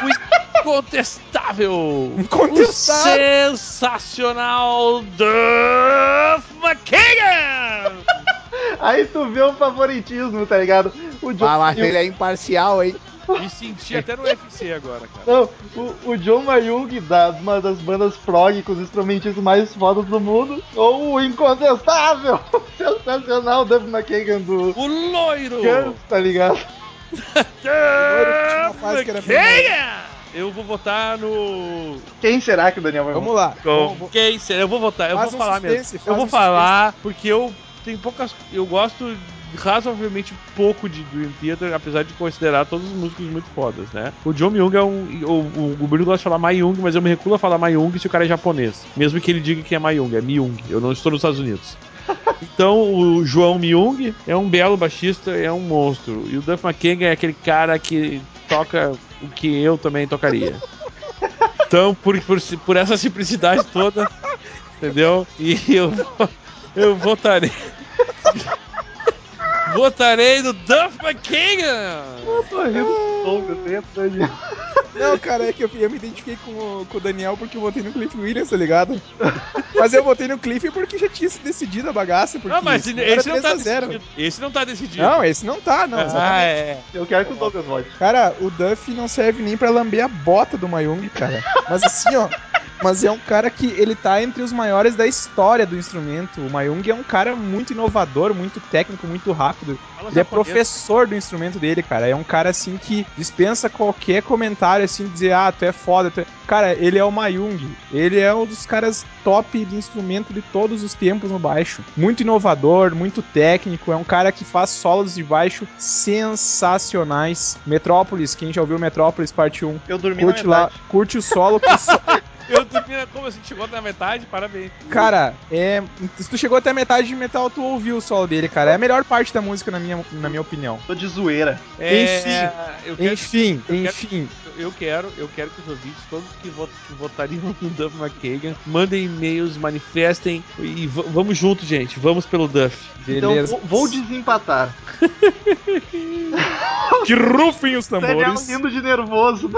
S3: o incontestável,
S1: Incontestável.
S3: o sensacional Duff McKagan!
S2: Aí tu vê o favoritismo, tá ligado? O John,
S1: Ah, mas ele é imparcial, hein?
S3: Me senti até no UFC agora, cara.
S2: Não, o, o John Mayung, da, uma das bandas prog com os instrumentistas mais fodas do mundo, ou o incontestável, sensacional Duff McKagan do
S3: O loiro!
S2: Guns, tá ligado?
S3: McKagan! Eu vou votar no.
S2: Quem será que o Daniel vai
S1: Vamos lá.
S3: Com
S1: Vamos-
S3: quem será? Eu vou votar, eu
S1: Faz
S3: vou
S1: um
S3: falar
S1: suspense,
S3: mesmo. Eu vou
S1: um
S3: falar porque eu tenho poucas. Eu gosto razoavelmente pouco de Dream Theater, apesar de considerar todos os músicos muito fodas, né? O John Myung é um. O, o, Bruno gosta de falar Mayung, mas eu me recuso a falar Mayung se o cara é japonês. Mesmo que ele diga que é Mayung, é Myung. Eu não estou nos Estados Unidos. Então, o João Myung é um belo baixista, é um monstro. E o Duff McKagan é aquele cara que toca o que eu também tocaria. Então, por, por, por essa simplicidade toda, entendeu? E eu, eu votarei. Votarei no Duff McKagan!
S2: Eu tô rindo do Douglas dentro, Daniel.
S1: Não, cara, é que eu, eu me identifiquei com o, com o Daniel porque eu votei no Cliff Williams, tá ligado? Mas eu votei no Cliff porque já tinha se decidido a bagaça. Porque
S3: Não, mas
S1: senão
S3: esse,
S1: era
S3: não tá
S1: 3 a 0.
S3: decidido. Esse não tá decidido.
S1: Não, esse não tá, não.
S3: ah, é.
S2: Eu quero que o Douglas vote.
S1: Cara, o Duff não serve nem pra lamber a bota do Mayung, cara. Mas assim, ó. Mas é um cara que ele tá entre os maiores da história do instrumento. O Mayung é um cara muito inovador, muito técnico, muito rápido.
S3: Fala
S1: Ele é
S3: japonês.
S1: professor do instrumento dele, cara. É um cara assim que dispensa qualquer comentário assim, dizer, ah, tu é foda. Tu é... Cara, ele é o Mayung. Ele é um dos caras top de instrumento de todos os tempos no baixo. Muito inovador, muito técnico. É um cara que faz solos de baixo sensacionais. Metrópolis, quem já ouviu Metrópolis parte 1,
S2: Eu dormi
S1: curte lá, curte o solo. que o so-
S3: Eu dormi, como assim? Chegou na metade? Parabéns.
S1: Cara, é. Se tu chegou até a metade de metal, tu ouviu o solo dele, cara. É a melhor parte da música, na minha, na minha opinião.
S2: Tô de zoeira.
S1: Enfim,
S3: eu quero,
S1: Enfim,
S3: eu quero-
S1: enfim.
S3: eu quero, eu quero que os ouvintes, todos que, vot, que votariam no Duff McKagan, mandem e-mails, manifestem e vamos junto, gente. Vamos pelo Duff.
S2: Então
S1: Beleza.
S2: vou, vou desempatar.
S1: Que rufem os tambores.
S2: rindo de nervoso.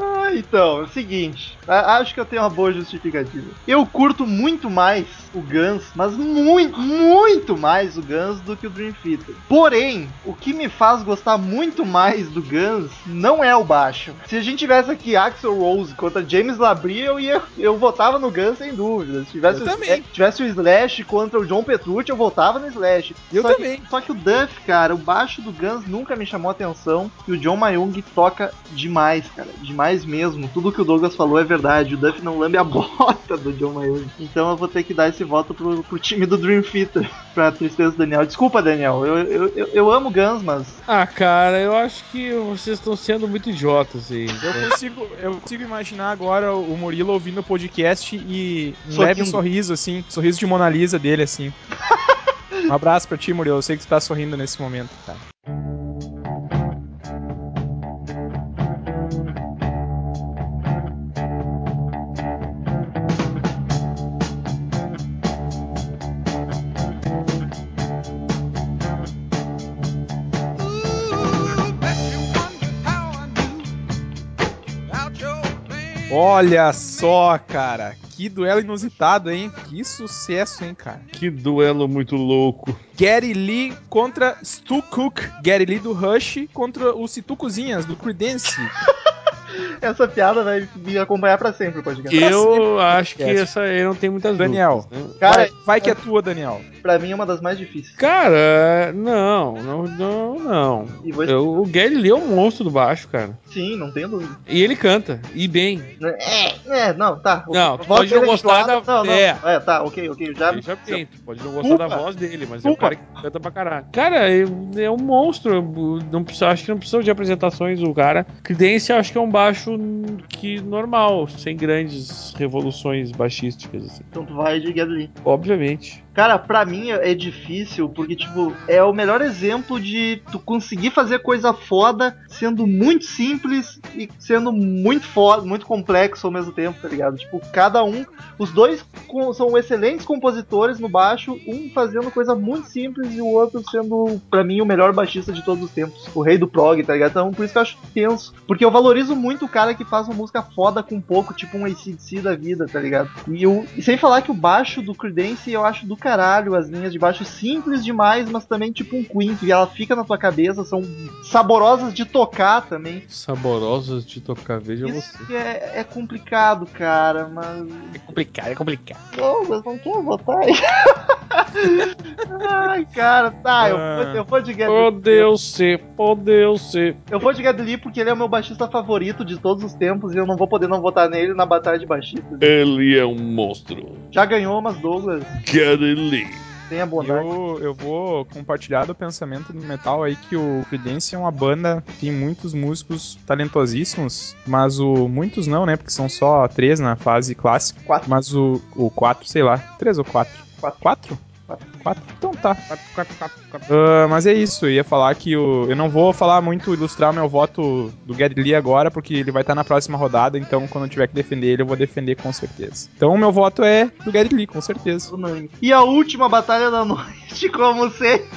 S2: ah, então, é o seguinte. Acho que eu tenho uma boa justificativa. Eu curto muito mais o Guns, mas muito, muito mais o Guns do que o Dream Theater. Porém, o que me faz gostar muito mais do Guns não é o baixo. Se a gente tivesse aqui Axel Rose contra James Labrie, eu ia, eu votava no Guns sem dúvida. Se tivesse,
S1: Eu
S2: o,
S1: também.
S2: se tivesse o Slash contra o John Petrucci, eu votava no Slash.
S1: Eu
S2: Só que-
S1: também.
S2: só que o Duff, cara, o baixo do Guns nunca me chamou atenção. E o John Mayung toca demais, cara. Demais mesmo. Tudo que o Douglas falou é verdade. O Duff não lambe a bota do John Mayung. Então eu vou ter que dar esse voto pro, pro time do Dream Theater. Pra tristeza do Daniel. Desculpa, Daniel. Eu, eu, eu, eu amo Guns, mas.
S3: Ah, cara, eu acho que vocês estão sendo muito idiotas aí.
S1: Eu consigo, eu consigo imaginar agora o Murilo ouvindo o podcast e um
S2: Sorrindo.
S1: leve sorriso, assim, sorriso de Mona Lisa dele, assim. Um abraço pra ti, Murilo. Eu sei que tu tá sorrindo nesse momento, cara. Olha só, cara. Que duelo inusitado, hein? Que sucesso, hein, cara.
S3: Que duelo muito louco.
S1: Gary Lee contra Stu Cook. Gary Lee do Rush contra o Situ Cozinhas, do Creedence.
S2: Essa piada vai me acompanhar pra sempre o podcast.
S3: Eu acho que essa aí não tem muitas
S1: Daniel.
S3: dúvidas, né?
S2: Cara,
S1: vai, vai que é tua, Daniel.
S2: Pra mim é uma das mais difíceis.
S3: Cara, não, não, não, não. Eu- o Gary é um monstro do baixo, cara.
S2: Sim, não tenho dúvida.
S3: E ele canta, e bem.
S2: É, é, não, tá.
S3: Não, tu pode não
S2: é
S3: gostar da-
S2: Não, não.
S3: é.
S2: É, tá, ok, ok. Já.
S3: Bem, tu pode não gostar da
S2: Desculpa.
S3: voz dele, mas é um cara que canta pra caralho. Cara, é, é um monstro. Não precisa, acho que não precisa de apresentações o cara. Credence eu acho que é um baixo que normal, sem grandes revoluções baixísticas, assim.
S2: Então tu vai de Lee.
S3: Obviamente.
S2: Cara, pra mim é difícil, porque, tipo, é o melhor exemplo de tu conseguir fazer coisa foda sendo muito simples e sendo muito foda, muito complexo ao mesmo tempo, tá ligado? Tipo, cada um. Os dois são excelentes compositores no baixo, um fazendo coisa muito simples e o outro sendo, pra mim, o melhor baixista de todos os tempos. O rei do prog, tá ligado? Então, por isso que eu acho tenso. Porque eu valorizo muito o cara que faz uma música foda com pouco, tipo um ACDC da vida, tá ligado? E, o, e sem falar que o baixo do Creedence eu acho do caralho, as linhas de baixo simples demais, mas também tipo um Queen, que ela fica na tua cabeça, são saborosas de tocar também.
S3: Saborosos de tocar, veja
S2: Isso
S3: você.
S2: que é, é complicado, cara, mas.
S1: É complicado, é complicado.
S2: Douglas, não quer votar aí? Ai, cara, tá, eu,
S1: Ah.
S2: vou, eu vou de Get
S3: Podeu ser, podeu ser.
S2: Eu vou de Lee porque ele é o meu baixista favorito de todos os tempos e eu não vou poder não votar nele na batalha de baixistas.
S3: Ele é um monstro.
S2: Já ganhou, mas Douglas,
S3: Gary Lee.
S2: tenha bondade.
S1: Eu, eu vou compartilhar do pensamento do metal aí que o Creedence é uma banda que tem muitos músicos talentosíssimos, mas o muitos não, né? Porque são só três na fase clássica.
S2: Quatro.
S1: Mas o, o quatro, sei lá, três ou quatro?
S2: Quatro.
S1: Quatro?
S2: Quatro.
S1: Quatro? Então tá. Ah, mas é isso, eu ia falar que o, eu não vou falar muito, ilustrar meu voto do Lee agora, porque ele vai estar na próxima rodada, então quando eu tiver que defender ele, eu vou defender com certeza. Então o meu voto é do Lee, com certeza.
S2: E a última batalha da noite, como sempre.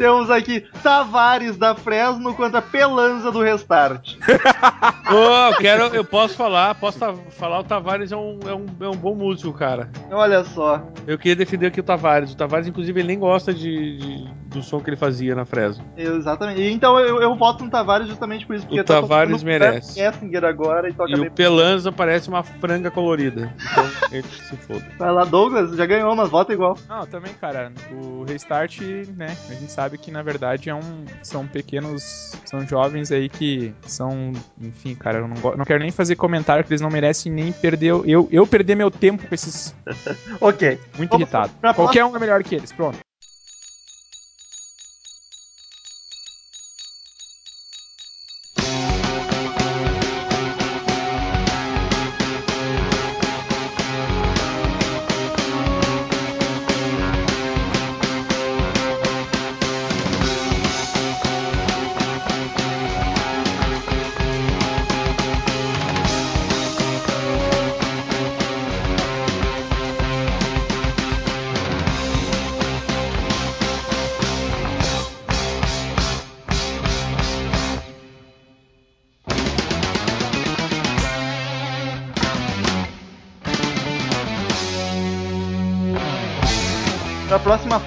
S2: Temos aqui Tavares da Fresno contra Pelanza do Restart.
S3: Ô, eu quero, eu posso falar, posso falar, o Tavares é um, é, um, é um bom músico, cara.
S2: Olha só.
S3: Eu queria defender aqui o Tavares. O Tavares, inclusive, ele nem gosta de, de- do som que ele fazia na Fresno.
S2: Exatamente. Então eu, eu voto no Tavares justamente por isso. Porque
S3: O Tavares merece.
S2: Kessinger agora e toca
S3: E
S2: bem.
S3: o Pelanza parece uma franga colorida. Então, ele se foda.
S2: Vai lá, Douglas, já ganhou, mas vota igual.
S1: Não, também, cara, o Restart, né, a gente sabe que na verdade é um, são pequenos, são jovens aí que são, enfim, cara, eu não, go- não quero nem fazer comentário que eles não merecem nem perder, eu, eu perder meu tempo com esses,
S2: Ok.
S1: muito
S2: Vamos
S1: irritado. Qualquer um é melhor que eles, pronto.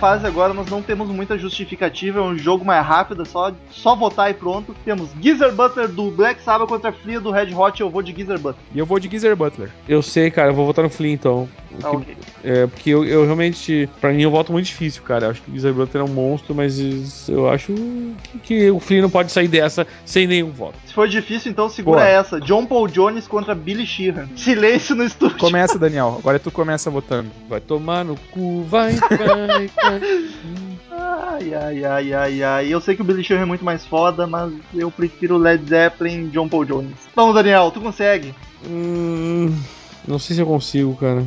S2: Fase agora nós não temos muita justificativa, é um jogo mais rápido, é só, só votar e pronto. Temos Geezer Butler do Black Sabbath contra a Fria do Red Hot, eu vou de Geezer Butler.
S1: E eu vou de Geezer Butler.
S3: Eu sei, cara, eu vou votar no Flea então.
S2: Tá,
S3: Que-
S2: ok.
S3: é, porque eu, eu realmente, pra mim, eu voto muito difícil, cara. Eu acho que o Geezer Butler é um monstro, mas eu acho que, que o Flea não pode sair dessa sem nenhum voto.
S2: Se for difícil, então segura
S1: Boa.
S2: essa. John Paul Jones contra Billy Sheehan. Silêncio no estúdio.
S1: Começa, Daniel, agora tu começa votando.
S3: Vai tomar no cu, vai, vai, vai.
S2: Ai, ai, ai, ai, ai. Eu sei que o Billy Sheehan é muito mais foda, mas eu prefiro Led Zeppelin e John Paul Jones. Vamos, Daniel, tu consegue.
S3: Hum, não sei se eu consigo, cara.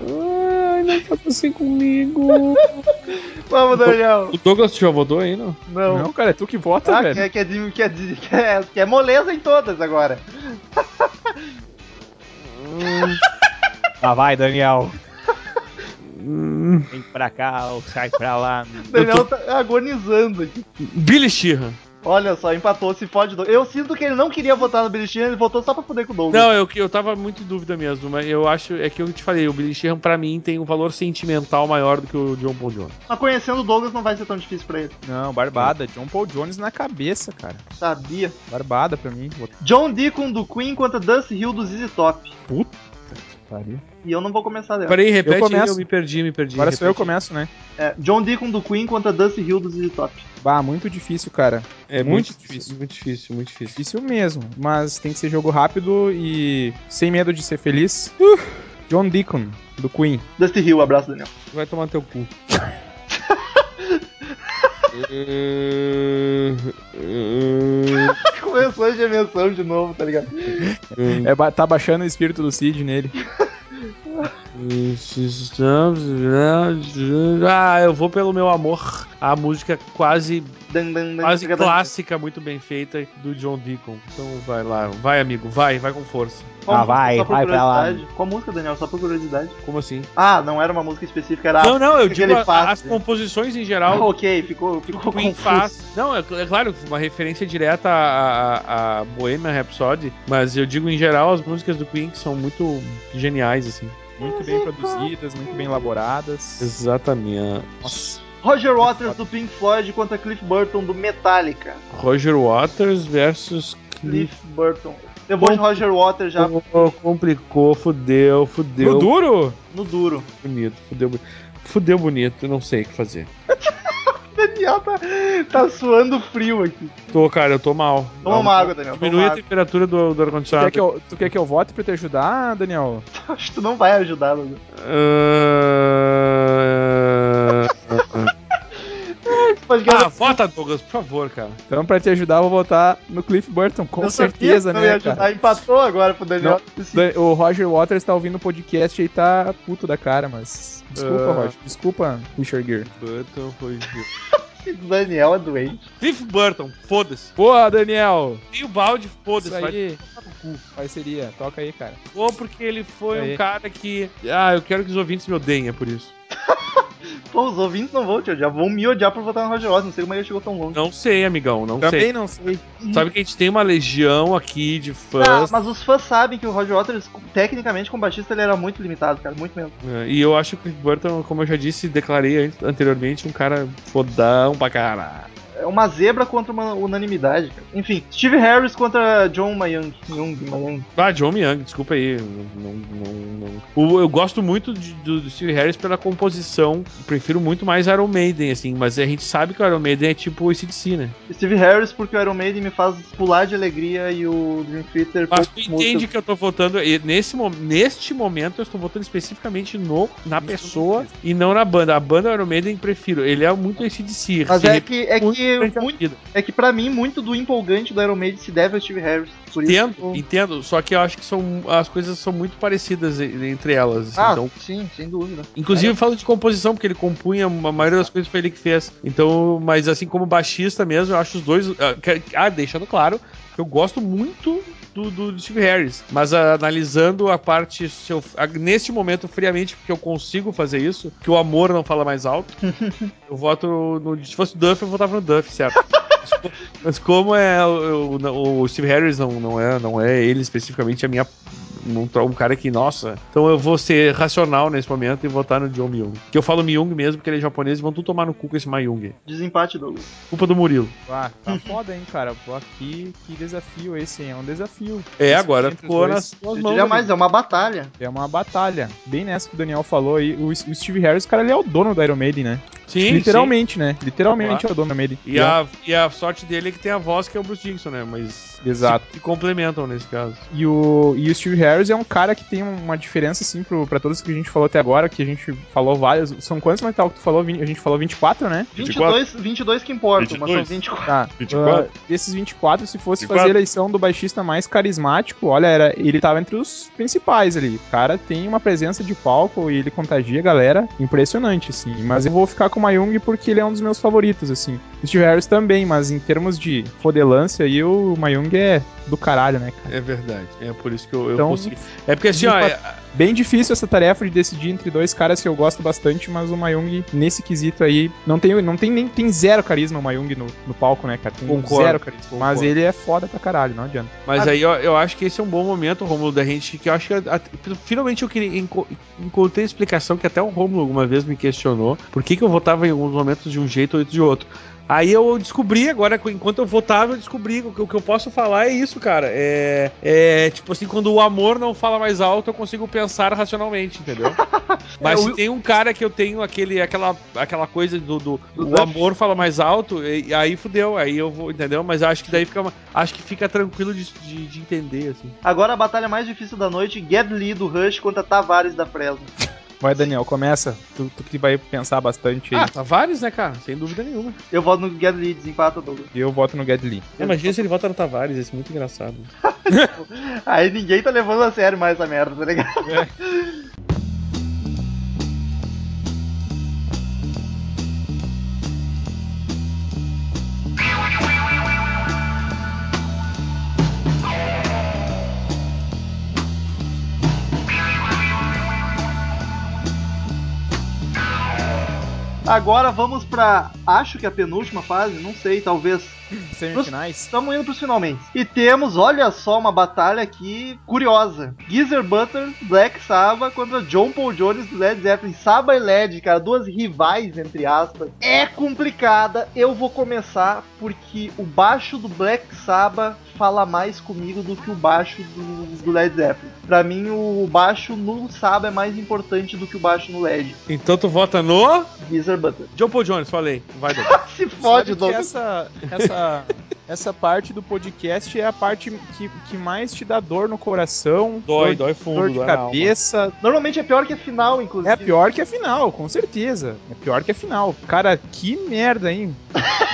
S3: Ai, não faça assim comigo.
S2: Vamos, Daniel.
S3: O Douglas já votou aí, não?
S2: Não.
S1: Não, cara, é tu que vota,
S2: Ah,
S1: velho.
S2: quer, quer, dizer- quer, quer moleza em todas agora.
S4: Lá vai, Daniel.
S3: Hum,
S4: Vem pra cá ou sai pra lá.
S2: O Daniel tá agonizando aqui.
S3: Billy Sheehan.
S2: Olha só, empatou, se fode. Eu sinto que ele não queria votar no Billy Sheehan, ele votou só pra fuder com o Douglas.
S3: Não, eu, eu tava muito em dúvida mesmo, mas eu acho, é que eu te falei, o Billy Sheehan pra mim tem um valor sentimental maior do que o John Paul Jones.
S2: Mas conhecendo o Douglas não vai ser tão difícil pra ele.
S1: Não, barbada. John Paul Jones na cabeça, cara.
S2: Sabia.
S1: Barbada pra mim.
S2: John Deacon do Queen contra Dusty Hill do ZZ Top.
S1: Puta pariu.
S2: E eu não vou começar dela.
S3: Peraí, repete
S1: Eu
S3: aí,
S1: começo.
S3: eu me perdi, me perdi.
S1: Agora sou eu começo, né?
S2: É, John Deacon do Queen contra Dusty Hill do ZZ Top.
S1: Bah, muito difícil, cara.
S3: É
S1: Muito
S3: muito
S1: difícil.
S3: difícil, muito difícil, muito difícil.
S1: Difícil mesmo. Mas tem que ser jogo rápido e sem medo de ser feliz. Uh, John Deacon, do Queen.
S2: Dusty Hill, abraço, Daniel.
S3: Vai tomar teu cu.
S2: Começou a gemensão de novo, tá ligado?
S1: É, ba- tá baixando o espírito do Cid nele.
S3: Ah, eu vou pelo meu amor. A música quase, quase clássica, muito bem feita do John Deacon. Então vai lá, vai amigo, vai, vai com força.
S2: Qual
S1: Ah,
S2: música?
S1: vai, vai pra lá.
S2: Qual música, Daniel? Só por curiosidade.
S3: Como assim?
S2: Ah, não era uma música específica, era
S3: não, não, eu digo a-
S2: faz.
S3: as composições em
S2: Ah,
S3: geral.
S2: ok, ficou, ficou
S3: Queen
S2: confuso.
S3: faz. Não, é, é claro, uma referência direta a, a, a Bohemian Rhapsody, mas eu digo em geral as músicas do Queen que são muito geniais, assim.
S1: Muito bem produzidas, muito bem elaboradas.
S3: Exatamente.
S1: Nossa.
S2: Roger Waters do Pink Floyd contra Cliff Burton do Metallica.
S3: Roger Waters versus Cliff.
S2: Cliff Burton. Eu vou de Roger Waters já
S3: complicou, fudeu, fudeu.
S1: No duro?
S2: no duro.
S3: bonito, fudeu bonito. Fudeu bonito, eu não sei o que fazer.
S2: Daniel tá, tá suando frio aqui.
S3: Tô, cara, eu tô mal.
S2: Toma uma água, Daniel.
S3: Diminui a
S2: água.
S3: temperatura do, do
S1: Tu quer,
S3: ar-condicionado.
S1: que eu, tu quer que eu vote pra te ajudar, Daniel?
S2: Acho que tu não vai ajudar, Daniel. Pode
S3: ah, vota, Douglas, por favor, cara.
S1: Então, pra te ajudar, eu vou votar no Cliff Burton, com
S2: Eu
S1: certeza,
S2: não ia
S1: né,
S2: ajudar.
S1: cara?
S2: Empatou agora pro Daniel.
S1: Da- O Roger Waters tá ouvindo o podcast e tá puto da cara, mas. Desculpa,
S3: Ah.
S1: Roger. Desculpa, Richard Gere.
S3: Button foi.
S2: Daniel é doente.
S3: Cliff Burton, foda-se.
S1: Porra, Daniel!
S3: Tem o balde, foda-se. Vai.
S1: Parceria, toca aí, cara.
S3: Ou porque ele foi um cara que. Ah, eu quero que os ouvintes me odeiem, é por isso.
S2: Pô, os ouvintes não vão te odiar. Vão me odiar por votar no Roger Waters. Não sei como ele chegou tão longe.
S3: Não sei, amigão, não
S1: Também
S3: sei.
S1: não sei.
S3: Sabe que a gente tem uma legião aqui de
S2: Ah,
S3: fãs.
S2: mas os fãs sabem que o Roger Waters, tecnicamente, como baixista, ele era muito limitado, cara. Muito mesmo.
S3: É, E eu acho que o Cliff Burton, como eu já disse, declarei an- anteriormente, um cara fodão pra caralho.
S2: É uma zebra contra uma unanimidade, cara. Enfim, Steve Harris contra John Mayang. Young, Mayang.
S3: Ah, John Young, desculpa aí. Não, não, não. O- eu gosto muito de- do, Steve Harris pela composição. Prefiro muito mais Iron Maiden, assim. Mas a gente sabe que o Iron Maiden é tipo o ACDC, né?
S2: Steve Harris, porque o Iron Maiden me faz pular de alegria e o Dream Theater
S3: Mas tu
S2: poucas
S3: entende
S2: músicas.
S3: que eu tô votando. e Nesse, neste momento eu estou votando especificamente no, na pessoa e não na banda. A banda Iron Maiden prefiro. Ele é muito ACDC.
S2: Mas
S3: se
S2: é
S3: repete
S2: que, é
S3: muito
S2: que, muito, é que pra mim, muito do empolgante do Iron Maiden se deve ao Steve Harris.
S3: Entendo,
S2: eu-
S3: entendo. Só que eu acho que são, as coisas são muito parecidas entre elas. assim.
S2: Ah,
S3: então,
S2: sim, sem dúvida.
S3: Inclusive, eu falo de composição, porque ele compunha, a maioria das coisas foi ele que fez. Então, mas assim, como baixista mesmo, eu acho os dois. ah, Ah, deixando claro que eu gosto muito do, do Steve Harris. Mas ah, analisando a parte. Se eu, ah, neste momento, friamente, porque eu consigo fazer isso, que o amor não fala mais alto, eu voto no. Se fosse Duff, eu votava no Duff, certo? Mas como é o, o- o Steve Harris não, não, é, não é ele especificamente a minha um, um cara que, nossa. Então eu vou ser racional nesse momento e votar no John Myung. Que eu falo Myung mesmo, porque ele é japonês e vão tudo tomar no cu com esse Mayung.
S2: Desempate, Douglas.
S3: Culpa do Murilo.
S1: Ah, tá foda, hein, cara. Pô, aqui, que desafio esse, hein? É um desafio.
S3: É,
S1: Esse
S3: agora ficou
S1: dois
S3: nas tuas
S2: Eu
S3: mãos.
S2: é uma batalha.
S1: É uma batalha. Bem nessa que o Daniel falou aí. O, o Steve Harris, cara, ele é o dono do Iron Maiden, né?
S3: Sim,
S1: Literalmente, né? Literalmente
S3: Claro.
S1: é o dono do Iron Maiden.
S3: sim. E a, e a sorte dele é que tem a voz que é o Bruce Dixon, né? Mas
S1: Exato.
S3: se, se complementam nesse caso.
S1: E o, e o Steve Harris é um cara que tem uma diferença, assim, pro, pra todos que a gente falou até agora, que a gente falou vários. São quantos metal que tu falou? A gente falou 24, né?
S2: 22, 22 que importam, mas são
S3: 22.
S2: 24.
S1: Tá.
S3: 24?
S1: ah, desses 24, se fosse
S3: 24.
S1: fazer a eleição do baixista mais carismático, olha, era, ele tava entre os principais ali. O cara tem uma presença de palco e ele contagia a galera impressionante, assim. Mas eu vou ficar com Mayung porque ele é um dos meus favoritos, assim. Steve Harris também, mas em termos de fodelância aí, o Mayung é do caralho, né, cara?
S3: É verdade. É por isso que eu, eu
S1: Então,
S3: consegui. É porque assim, ó, é-
S1: Bem difícil essa tarefa de decidir entre dois caras que eu gosto bastante, mas o Mayung, nesse quesito aí, não tem, não tem nem tem zero carisma o Mayung no, no palco, né, cara? Tem
S3: Concordo,
S1: zero carisma. Mas
S3: concordo.
S1: ele é foda pra caralho, não adianta.
S3: Mas aí eu, eu acho que esse é um bom momento, Romulo, da gente, que eu acho que a- a- finalmente eu queria, enco- encontrei explicação que até o Romulo alguma vez me questionou por que, que eu votava em alguns momentos de um jeito ou de outro. Aí eu descobri agora, enquanto eu votava, eu descobri que o que- eu posso falar é isso, cara. É, é tipo assim, quando o amor não fala mais alto, eu consigo pensar racionalmente, entendeu? Mas
S2: É,
S3: se
S2: o-
S3: tem um cara que eu tenho aquele, aquela, aquela coisa do, do, o amor fala mais alto, e, aí fudeu, aí eu vou, entendeu? Mas eu acho que daí fica, acho que fica tranquilo de, de, de entender, assim.
S2: Agora a batalha mais difícil da noite, Get Lee do Rush contra Tavares da Fresno.
S1: Vai, Daniel, começa. Tu, tu que vai pensar bastante aí.
S3: Ah, Tavares, né, cara? Sem dúvida nenhuma.
S2: Eu voto no Lee, desempata Douglas.
S1: E eu voto no Gedli.
S3: Imagina se ele vota no Tavares, isso é muito engraçado.
S2: Aí ninguém tá levando a sério mais essa merda, tá ligado? Agora vamos pra. Acho que a penúltima fase, não sei, talvez.
S1: Semifinais.
S2: Estamos indo pros finalmente. E temos, olha só, uma batalha aqui curiosa. Geezer Butler, Black Sabbath contra John Paul Jones do Led Zeppelin. Sabbath e Led, cara, duas rivais, entre aspas. É complicada. Eu vou começar porque o baixo do Black Sabbath fala mais comigo do que o baixo do, do Led Zeppelin. Pra mim, o baixo no Sabbath é mais importante do que o baixo no Led.
S3: Então tu vota no.
S2: Geezer Butler.
S3: John Paul Jones, falei. Vai, Douglas.
S2: Se fode,
S1: Sabe que
S2: Douglas.
S1: essa, essa, essa parte do podcast é a parte que, que mais te dá dor no coração.
S3: Dói,
S1: dor,
S3: dói fundo,
S1: dor de
S3: dói na alma.
S1: cabeça.
S2: Normalmente é pior que a final, inclusive.
S1: É pior que a final, com certeza. É pior que a final. Cara, que merda, hein?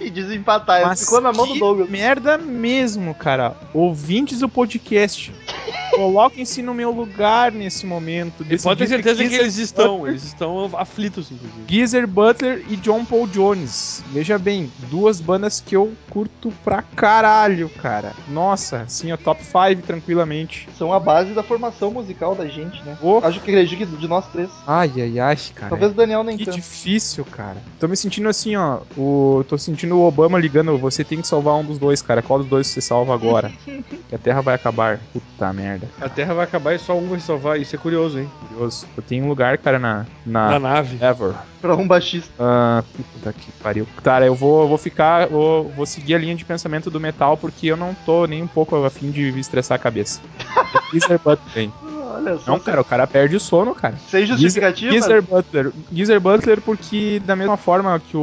S2: E desempatar.
S1: Mas
S2: Ficou na mão do
S1: que
S2: Douglas.
S1: merda mesmo, cara. Ouvintes do podcast. Coloquem-se no meu lugar nesse momento.
S3: Pode ter certeza que
S1: Geezer
S3: eles estão,
S1: Butler-
S3: eles estão aflitos, inclusive.
S1: Geezer Butler e John Paul Jones. Veja bem, duas bandas que eu curto pra caralho, cara. Nossa, sim, o top 5 tranquilamente.
S2: São a base da formação musical da gente, né?
S1: Oh.
S2: Acho que acredito que de nós três.
S1: Ai, ai, ai, cara.
S2: Talvez o Daniel nem
S1: Que
S2: tanto.
S1: difícil, cara. Tô me sentindo assim, ó. O... Tô sentindo o Obama ligando. Você tem que salvar um dos dois, cara. Qual dos dois você salva agora? que a Terra vai acabar. Puta merda.
S3: A Terra vai acabar e só um vai salvar. Isso é curioso, hein?
S1: Curioso. Eu tenho um lugar, cara, na.
S3: Na
S1: Na.
S3: nave.
S1: Ever.
S2: Pra um baixista.
S1: Ah, puta que pariu. Cara, eu vou, vou ficar. Vou, vou seguir a linha de pensamento do metal porque eu não tô nem um pouco afim de me estressar a cabeça. Geezer Butler.
S2: Olha só.
S1: Não, cara, o cara perde o sono, cara.
S2: Sem justificativa.
S1: Geezer Butler. Geezer Butler porque da mesma forma que o,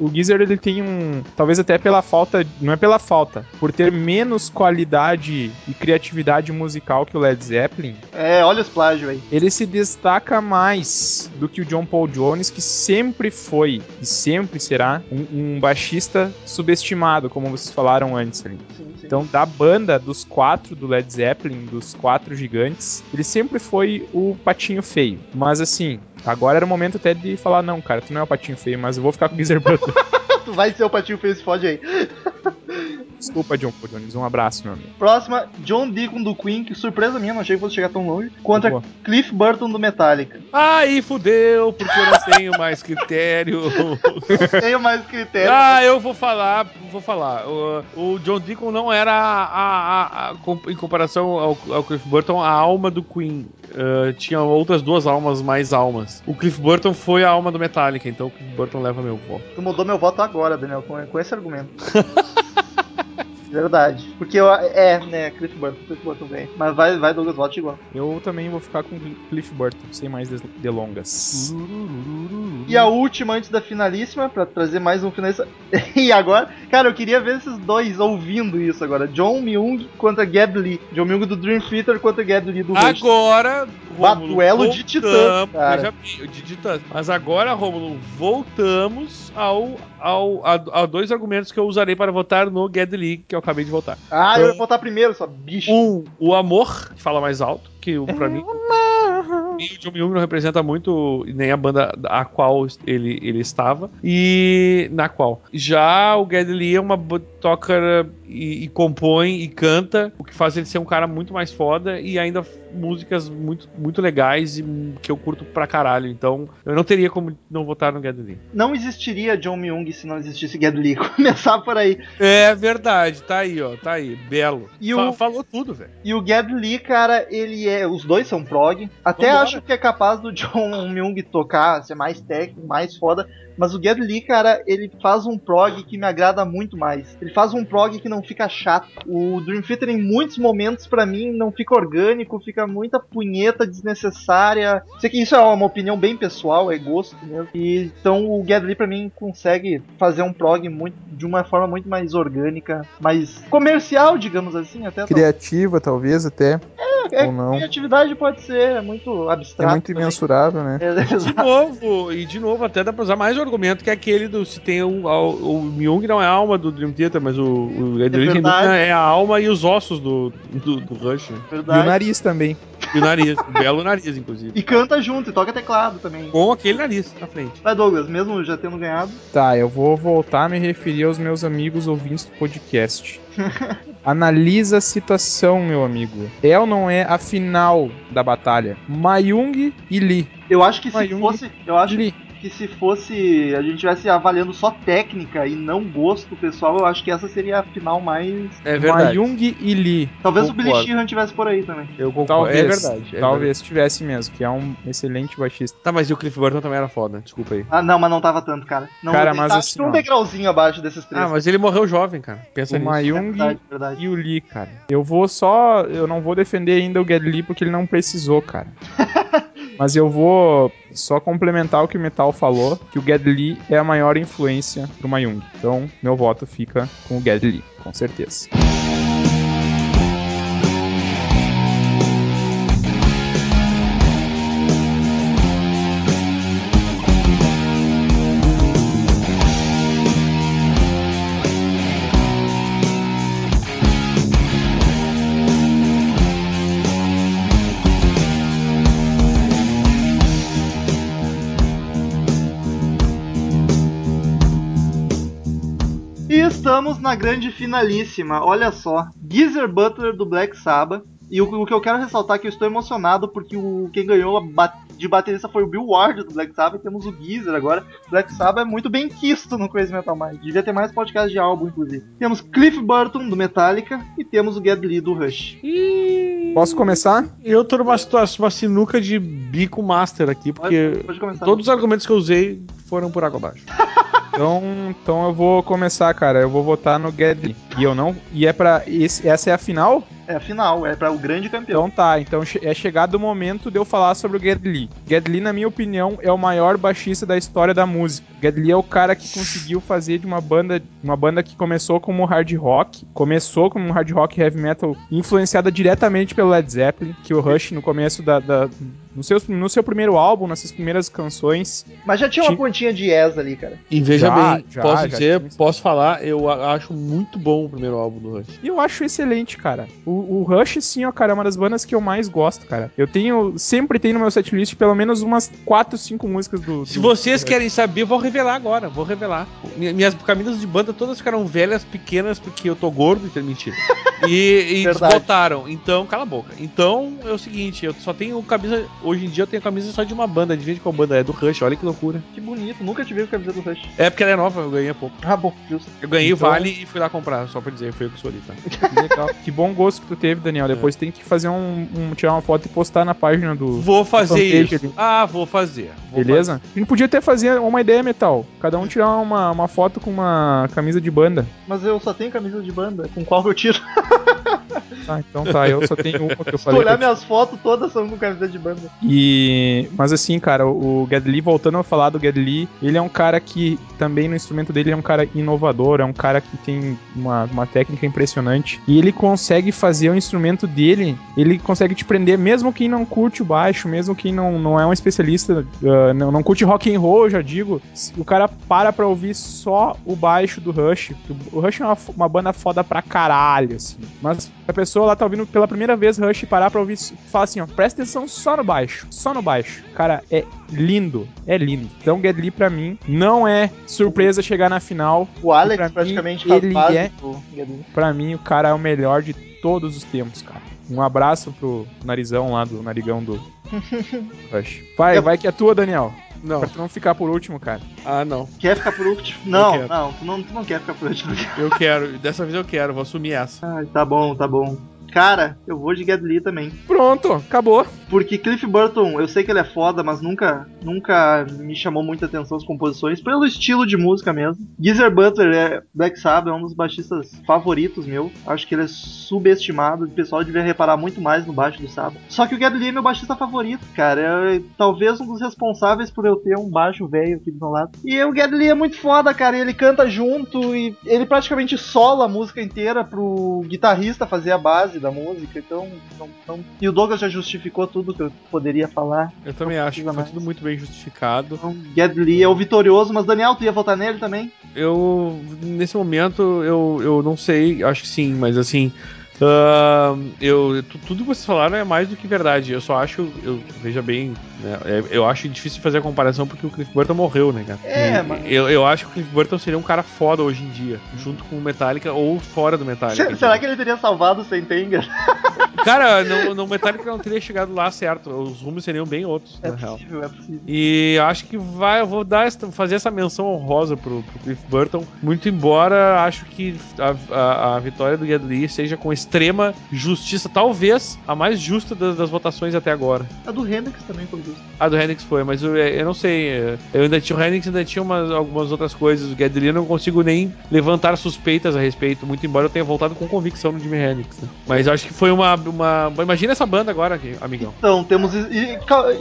S1: o, o Geezer ele tem um, talvez até pela falta, não é pela falta, por ter menos qualidade e criatividade musical que o Led Zeppelin,
S2: É, olha os plágios aí.
S1: ele se destaca mais do que o John Paul Jones, que sempre foi e sempre será um, um baixista subestimado, como vocês falaram antes ali.
S2: Sim, sim.
S1: Então, da banda dos quatro do Led Zeppelin, dos quatro gigantes, ele sempre foi o patinho feio. Mas assim, agora era o momento até de falar: não, cara, tu não é o patinho feio, mas eu vou ficar com o Geezer Butler.
S2: tu vai ser o patinho feio, se fode aí.
S1: Desculpa, John Paul Jones. Um abraço, meu amigo.
S2: Próxima, John Deacon do Queen, que surpresa minha, não achei que fosse chegar tão longe. Contra
S1: Boa.
S2: Cliff Burton do Metallica.
S3: Aí fudeu, porque eu não tenho mais critério.
S2: Tenho mais critério.
S3: ah, eu vou falar, vou falar. O, o John Deacon não era, a, a- a- em comparação ao, ao Cliff Burton, a alma do Queen. Ah, tinha outras duas almas mais almas. O Cliff Burton foi a alma do Metallica, então o Cliff Burton leva meu voto.
S2: Tu mudou meu voto agora, Daniel, com, com esse argumento. Verdade. Porque eu, é, né, Cliff Burton, Cliff Burton vem. Mas vai, vai Douglas, voto igual.
S1: Eu também vou ficar com Cliff Burton, sem mais delongas.
S2: E a última antes da finalíssima, pra trazer mais um finalista. e agora, cara, eu queria ver esses dois ouvindo isso agora. John Myung contra Gab Lee. John Myung do Dream Theater contra Gab Lee do Rush.
S3: Agora,
S2: Bah,
S3: Rômulo,
S2: duelo de titãs,
S3: voltamos-
S2: cara.
S3: bem, de titãs. Mas agora, Romulo, voltamos ao, ao, a, a dois argumentos que eu usarei para votar no Get Lee, que eu acabei de votar.
S2: Ah, eu ia votar primeiro, só bicho.
S3: Um, o amor, que fala mais alto, que o- pra mim. Mim, o John Myung não representa muito nem a banda a qual ele, ele estava e na qual. Já o Geddy Lee é uma toca e, e compõe e canta, o que faz ele ser um cara muito mais foda e ainda músicas muito, muito legais e que eu curto pra caralho. Então, eu não teria como não votar no Geddy Lee.
S2: Não existiria John Myung se não existisse Geddy Lee. Começar por aí.
S3: É verdade, tá aí, ó, tá aí, belo.
S2: E o-
S3: Falou tudo, velho.
S2: E o Geddy Lee, cara, ele é. Os dois são prog. Até
S3: Vambora.
S2: acho que é capaz do John Myung tocar, ser mais técnico, mais foda. Mas o Geddy Lee, cara, ele faz um prog que me agrada muito mais. Ele faz um prog que não fica chato. O Dream Theater, em muitos momentos, pra mim, não fica orgânico, fica muita punheta desnecessária. Sei que isso é uma opinião bem pessoal, é gosto mesmo. E, então o Geddy Lee, pra mim, consegue fazer um prog muito, de uma forma muito mais orgânica, mais comercial, digamos assim, até.
S1: Criativa, talvez, até.
S2: É,
S1: ou não.
S2: Criatividade pode ser, é muito
S1: É
S2: abstrato.
S1: muito
S2: também.
S1: imensurável, né?
S2: É,
S3: De novo, e de novo, até dá pra usar mais um argumento que é aquele do se tem o, o, o Myung não é a alma do Dream Theater, mas o, o
S2: verdade.
S3: dúvida, é a alma e os ossos do, do, do Rush. né?
S1: E o
S2: Verdade.
S1: nariz também.
S3: E o nariz, um belo nariz, inclusive.
S2: E canta junto, e toca teclado também.
S3: Com aquele nariz na frente.
S2: Vai, Douglas, mesmo já tendo ganhado.
S1: Tá, eu vou voltar a me referir aos meus amigos ouvintes do podcast. Analisa a situação, meu amigo. É ou não é a final da batalha? Mayung e Lee.
S2: Eu acho que se
S1: Mayung.
S2: fosse. Eu acho
S1: Lee.
S2: Que se fosse. A gente tivesse avaliando só técnica e não gosto pessoal, eu acho que essa seria a final mais.
S3: É verdade.
S1: Mayung e Lee.
S2: Talvez o Billy
S3: Concordo.
S2: Sheehan tivesse por aí também.
S3: Eu concordo.
S1: Talvez.
S3: É verdade. é
S1: talvez tivesse mesmo, que é um excelente baixista.
S3: verdade. Tá, mas e o Cliff Burton também era foda, desculpa aí.
S2: Ah, não, mas não tava tanto, cara. Não,
S1: Cara, mas
S2: tá,
S1: assim,
S2: um degrauzinho abaixo desses três.
S3: Ah, mas ele morreu jovem, cara. Pensa
S1: O
S3: nisso.
S2: É
S1: Mayung
S2: verdade, verdade.
S1: e o Lee, cara. Eu vou só. Eu não vou defender ainda o Geddy Lee porque ele não precisou, cara. Mas eu vou só complementar o que o Metal falou, que o Geddy Lee é a maior influência pro Mayung. Então, meu voto fica com o Geddy Lee, com certeza.
S2: Estamos na grande finalíssima, olha só. Geezer Butler do Black Sabbath. E o, o que eu quero ressaltar é que eu estou emocionado porque o, quem ganhou a ba- de baterista foi o Bill Ward do Black Sabbath e temos o Geezer agora. Black Sabbath é muito bem quisto no Crazy Metal Mind. Devia ter mais podcast de álbum, inclusive. Temos Cliff Burton do Metallica e temos o Geddy Lee do Rush.
S1: Posso começar?
S3: Eu tô numa situação, uma sinuca de bico master aqui, porque
S2: Pode, pode começar.
S3: todos os argumentos que eu usei foram por água abaixo.
S1: Então, então eu vou começar, cara. Eu vou votar no Lee. E eu não. E é pra. esse- essa é a final?
S2: É a final, é para o grande campeão.
S1: Então tá, então é chegado o momento de eu falar sobre o Geddy Lee. Geddy Lee, na minha opinião, é o maior baixista da história da música. Geddy Lee é o cara que conseguiu fazer de uma banda, uma banda que começou como hard rock, começou como um hard rock heavy metal, influenciada diretamente pelo Led Zeppelin, que o Rush no começo da, da- no, seu, no seu primeiro álbum, nas suas primeiras canções,
S2: Mas já tinha uma
S1: Tinha-
S2: pontinha de yes ali, cara.
S3: E veja
S1: Já,
S3: bem,
S1: já,
S3: posso
S1: já
S3: dizer,
S1: tinha.
S3: posso falar, eu acho muito bom o primeiro álbum do Rush.
S1: E eu acho excelente, cara. O, o Rush, sim, ó, cara, é uma das bandas que eu mais gosto, cara. Eu tenho, sempre tenho no meu setlist pelo menos umas 4, 5 músicas do.
S3: Se
S1: do-
S3: vocês
S1: do Rush.
S3: querem saber, eu vou revelar agora, vou revelar. Mi- Minhas camisas de banda todas ficaram velhas, pequenas, porque eu tô gordo, então mentira. E, e desbotaram. Então, cala a boca. Então, é o seguinte, eu só tenho camisa. Hoje em dia eu tenho camisa só de uma banda. De qual banda é? Do Rush, olha que loucura.
S2: Que bonito, nunca te vi com a camiseta do Rush.
S3: É porque ela é nova, eu ganhei há pouco.
S2: Ah, bom, justo.
S3: Eu ganhei o
S1: Então-
S3: Vale e fui lá comprar, só pra dizer, foi eu que escolhi, tá?
S1: Que legal. que bom gosto que tu teve, Daniel. Depois tem que fazer um, um- tirar uma foto e postar na página do.
S3: Vou fazer isso.
S1: ali.
S3: Ah, vou fazer. Vou
S1: Beleza? A gente podia até fazer uma ideia metal. Cada um tirar uma, uma foto com uma camisa de banda.
S2: Mas eu só tenho camisa de banda, com qual que eu tiro?
S1: Tá, então tá. Eu só tenho uma que eu
S2: Se
S1: falei.
S2: olhar
S1: que eu
S2: minhas fotos, todas são com camisa de banda.
S1: E mas assim, cara, o Geddy Lee, voltando a falar do Geddy Lee, ele é um cara que também no instrumento dele é um cara inovador, é um cara que tem uma, uma técnica impressionante e ele consegue fazer o instrumento dele, ele consegue te prender mesmo quem não curte o baixo, mesmo quem não, não é um especialista, ah, não, não curte rock and roll, eu já digo, o cara para pra ouvir só o baixo do Rush. O Rush é uma, uma banda foda pra caralho, assim. Mas a pessoa lá tá ouvindo pela primeira vez Rush e parar pra ouvir, fala assim, ó, presta atenção só no baixo, só no baixo. Cara, é lindo, é lindo. Então, Get Lee pra mim não é surpresa chegar na final.
S2: O Alex
S1: Pra mim,
S2: praticamente faz
S1: ele é-. Pra mim, o cara é o melhor de todos os tempos, cara. Um abraço pro narizão lá do narigão do Rush. Vai,
S2: Eu-
S1: vai que é tua, Daniel.
S3: Não.
S1: Pra tu não ficar por último, cara.
S3: Ah, não.
S2: Quer ficar por último? Não, não, tu não, tu não quer ficar por último.
S3: Eu quero. Dessa vez eu quero. Vou assumir essa.
S2: Ai, tá bom, tá bom. Cara, eu vou de Gedli também.
S1: Pronto, acabou.
S2: Porque Cliff Burton, eu sei que ele é foda, mas nunca, nunca me chamou muita atenção as composições, pelo estilo de música mesmo. Geezer Butler é Black Sabbath, é um dos baixistas favoritos meu. Acho que ele é subestimado, o pessoal devia reparar muito mais no baixo do Sabbath. Só que o Gedli é meu baixista favorito, cara. É talvez um dos responsáveis por eu ter um baixo velho aqui do meu lado. E o Gedli é muito foda, cara. Ele canta junto e ele praticamente sola a música inteira pro guitarrista fazer a base da música. Então, não- não- e o Douglas já justificou tudo que eu poderia falar.
S3: Eu também acho que foi
S2: mais.
S3: tudo muito bem justificado.
S2: Então, Gedli é o vitorioso, mas Daniel, tu ia votar nele também?
S3: Eu, nesse momento, eu, eu não sei, acho que sim, mas assim. Ah, eu, tu- tudo que vocês falaram é mais do que verdade. Eu só acho, eu veja bem, né, é- eu acho difícil fazer a comparação porque o Cliff Burton morreu, né, cara?
S2: É,
S3: E
S2: mas-
S3: eu, eu acho que o Cliff Burton seria um cara foda hoje em dia, junto com o Metallica ou fora do Metallica.
S2: Se- Será que ele teria salvado o Sentenga?
S3: Cara, no, no Metallica não teria chegado lá certo. Os rumos seriam bem outros,
S2: É
S3: na real.
S2: possível, é possível.
S3: E acho que vai, eu vou dar esta- fazer essa menção honrosa pro, pro Cliff Burton. Muito embora acho que a, a- a vitória do Gedli seja com extrema justiça, talvez a mais justa das, das votações até agora.
S2: A do Hendrix também foi justo.
S3: A do Hendrix foi, mas eu, eu não sei. Eu ainda tinha o Hendrix ainda tinha umas, algumas outras coisas. O eu não consigo nem levantar suspeitas a respeito, muito embora eu tenha voltado com convicção no Jimi Hendrix. né? Mas eu acho que foi uma, uma. Imagina essa banda agora, aqui, amigão.
S2: Então, temos.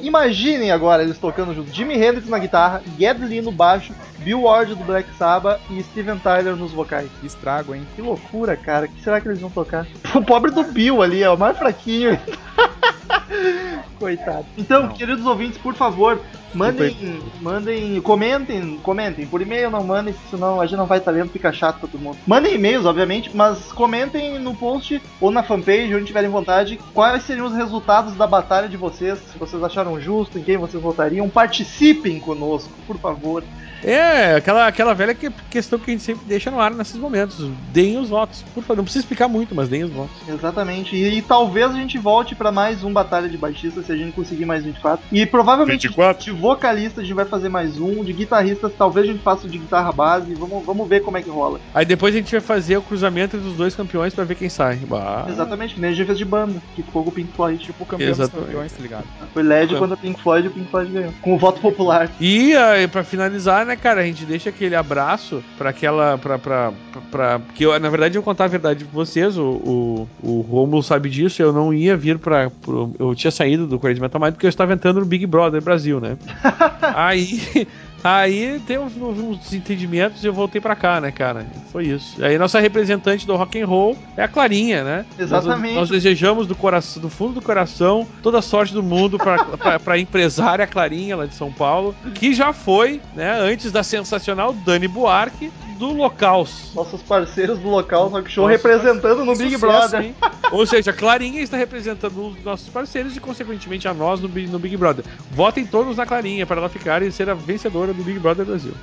S2: imaginem agora eles tocando junto: Jimi Hendrix na guitarra, Gedli no baixo, Bill Ward do Black Sabbath e Steven Tyler nos vocais.
S1: Que estrago, hein?
S2: Que loucura, cara. O que será que eles vão tocar? O pobre do Bill ali, é o mais fraquinho. Coitado. Então, queridos ouvintes, por favor, mandem, mandem, comentem, comentem. Por e-mail não mandem, senão a gente não vai estar lendo, fica chato pra todo mundo. Mandem e-mails, obviamente, mas comentem no post ou na fanpage, onde tiverem vontade, quais seriam os resultados da batalha de vocês, se vocês acharam justo, em quem vocês votariam. Participem conosco, por favor.
S3: É, aquela, aquela velha que- questão que a gente sempre deixa no ar nesses momentos. Deem os votos. Por favor, não precisa explicar muito, mas deem os votos.
S2: Exatamente. E, e talvez a gente volte pra mais um Batalha de Baixistas se a gente conseguir mais 24. E provavelmente
S3: 24?
S2: de vocalista a gente vai fazer mais um. De guitarristas, talvez a gente faça o de guitarra base. Vamos, vamos ver como é que rola.
S3: Aí depois a gente vai fazer o cruzamento entre os dois campeões pra ver quem sai. Bah.
S2: Exatamente, que nem a gente fez de banda, que ficou com o Pink Floyd. Tipo,
S1: O campeão dos
S3: Exatamente.
S1: campeões, tá ligado?
S2: foi LED quando a Pink Floyd e o Pink Floyd ganhou. Com o voto popular.
S3: E aí, pra finalizar, né, cara, a gente deixa aquele abraço pra aquela. pra. pra, pra, pra- que eu, na verdade, eu contar a verdade pra vocês. O, o, o Romulo sabe disso. Eu não ia vir pra. pro- eu tinha saído do Crazy Metal Mind porque eu estava entrando no Big Brother Brasil, né? aí. Aí tem uns, desentendimentos e eu voltei pra cá, né, cara? Foi isso. Aí nossa representante do rock and roll é a Clarinha, né?
S2: Exatamente.
S3: Nós, nós desejamos do coração, do fundo do coração, toda a sorte do mundo pra, pra, pra empresária Clarinha lá de São Paulo, que já foi, né, antes da sensacional Dani Buarque do Locaus.
S2: Nossos parceiros do local, só que show representando no Big Brother.
S1: hein?
S3: Ou seja, a Clarinha está representando os nossos parceiros e, consequentemente, a nós no, no Big Brother. Votem todos na Clarinha para ela ficar e ser a vencedora do Big Brother Brasil.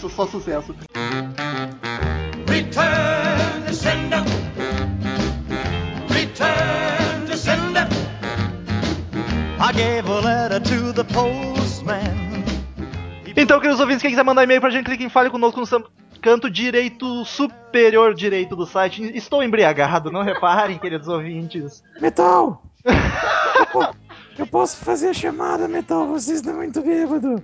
S2: só, só sucesso.
S5: Return to sender. Return to sender.
S6: I gave a letter to the postman.
S2: Então, queridos ouvintes, quem quiser mandar e-mail pra gente, clique em Fale Conosco no canto direito superior direito do site. Estou embriagado, não reparem, queridos ouvintes.
S4: Metal! Eu po- Eu posso fazer a chamada, Metal, vocês estão muito bêbados.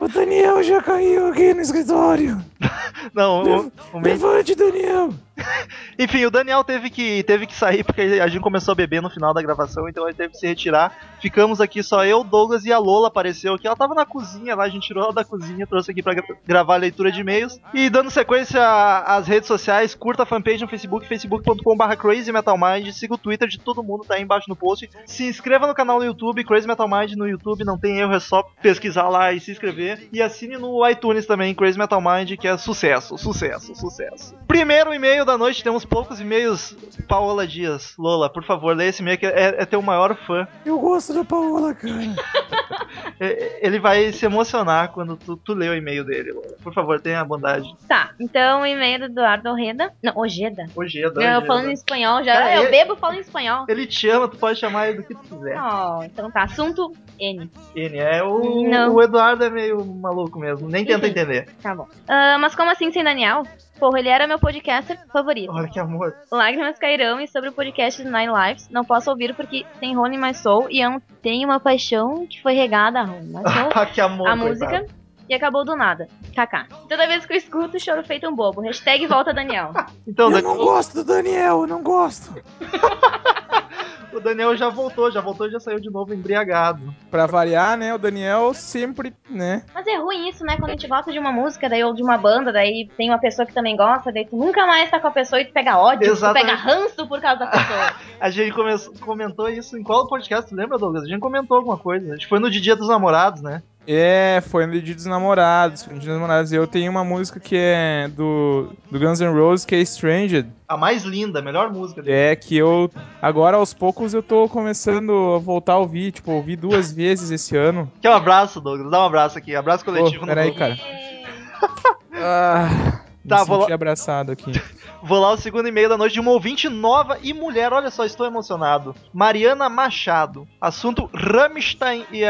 S4: O Daniel já caiu aqui no escritório.
S2: Não, o, o
S4: Levante, Daniel!
S2: Enfim, o Daniel teve que, teve que sair porque a gente começou a beber no final da gravação, então ele teve que se retirar. Ficamos aqui só eu, Douglas e a Lola apareceu aqui. Ela tava na cozinha lá, a gente tirou ela da cozinha, trouxe aqui pra gra- gravar a leitura de e-mails. E dando sequência às redes sociais, curta a fanpage no Facebook, facebook.com.br Crazy Metal Mind, siga o Twitter de todo mundo, tá aí embaixo no post. Se inscreva no canal no YouTube, Crazy Metal Mind no YouTube, não tem erro, é só pesquisar lá e se inscrever. E assine no iTunes também, Crazy Metal Mind, que é sucesso, sucesso, sucesso. Primeiro e-mail da noite, temos poucos e-mails. Paola Dias, Lola, por favor, lê esse e-mail que é, é teu maior fã.
S4: Eu gosto da Paola, cara.
S2: É, Ele vai se emocionar quando tu, tu lê o e-mail dele, Lola. Por favor, tenha a bondade.
S7: Tá, então o e-mail do Eduardo Ojeda. Não, Ojeda.
S2: Ojeda,
S7: Eu
S2: Ojeda.
S7: falando em espanhol já.
S2: Cara,
S7: eu
S2: ele-
S7: bebo falando em espanhol.
S2: Ele te ama, tu pode chamar ele do que tu quiser.
S7: Oh, então tá. Assunto N.
S2: Ele é o,
S7: Não.
S2: o Eduardo é meio maluco mesmo, nem tenta
S7: Enfim.
S2: entender.
S7: Tá bom. Ah, mas como assim sem Daniel? Porra, ele era meu podcaster favorito.
S2: Olha que amor.
S7: Lágrimas cairão e sobre o podcast Nine Lives. Não posso ouvir porque tem Rony My Soul e eu tenho uma paixão que foi regada a Rony My Soul.
S2: Ah, que amor.
S7: a música e acabou do nada. KK. Toda vez que eu escuto, choro feito um bobo. Hashtag volta Daniel.
S2: Então,
S4: Eu não gosto do Daniel, eu não gosto.
S2: o Daniel já voltou, já voltou e já saiu de novo embriagado.
S1: Pra variar, né, o Daniel sempre, né?
S7: Mas é ruim isso, né? Quando a gente gosta de uma música, daí ou de uma banda, daí tem uma pessoa que também gosta, daí tu nunca mais tá com a pessoa e tu pega ódio,
S2: Exatamente.
S7: tu pega ranço por causa da pessoa.
S2: A gente come- comentou isso em qual podcast, lembra, Douglas? A gente comentou alguma coisa. Acho que foi no de Dia dos Namorados, né?
S1: É, foi no Dia dos Namorados. Foi no Dia dos Namorados. E eu tenho uma música que é do, do Guns N' Roses, que é Stranged.
S2: A mais linda, a melhor música dele.
S1: É que eu. Agora, aos poucos, eu tô começando a voltar a ouvir. Tipo, ouvi duas vezes esse ano.
S2: Que um abraço, Douglas. Dá um abraço aqui. Abraço coletivo no
S1: peraí,
S2: Douglas.
S1: cara. Ah,
S2: Tá, vou lá-
S1: abraçado aqui.
S2: Vou lá o segundo e-mail da noite de uma ouvinte nova e mulher. Olha só, estou emocionado. Mariana Machado. Assunto Rammstein e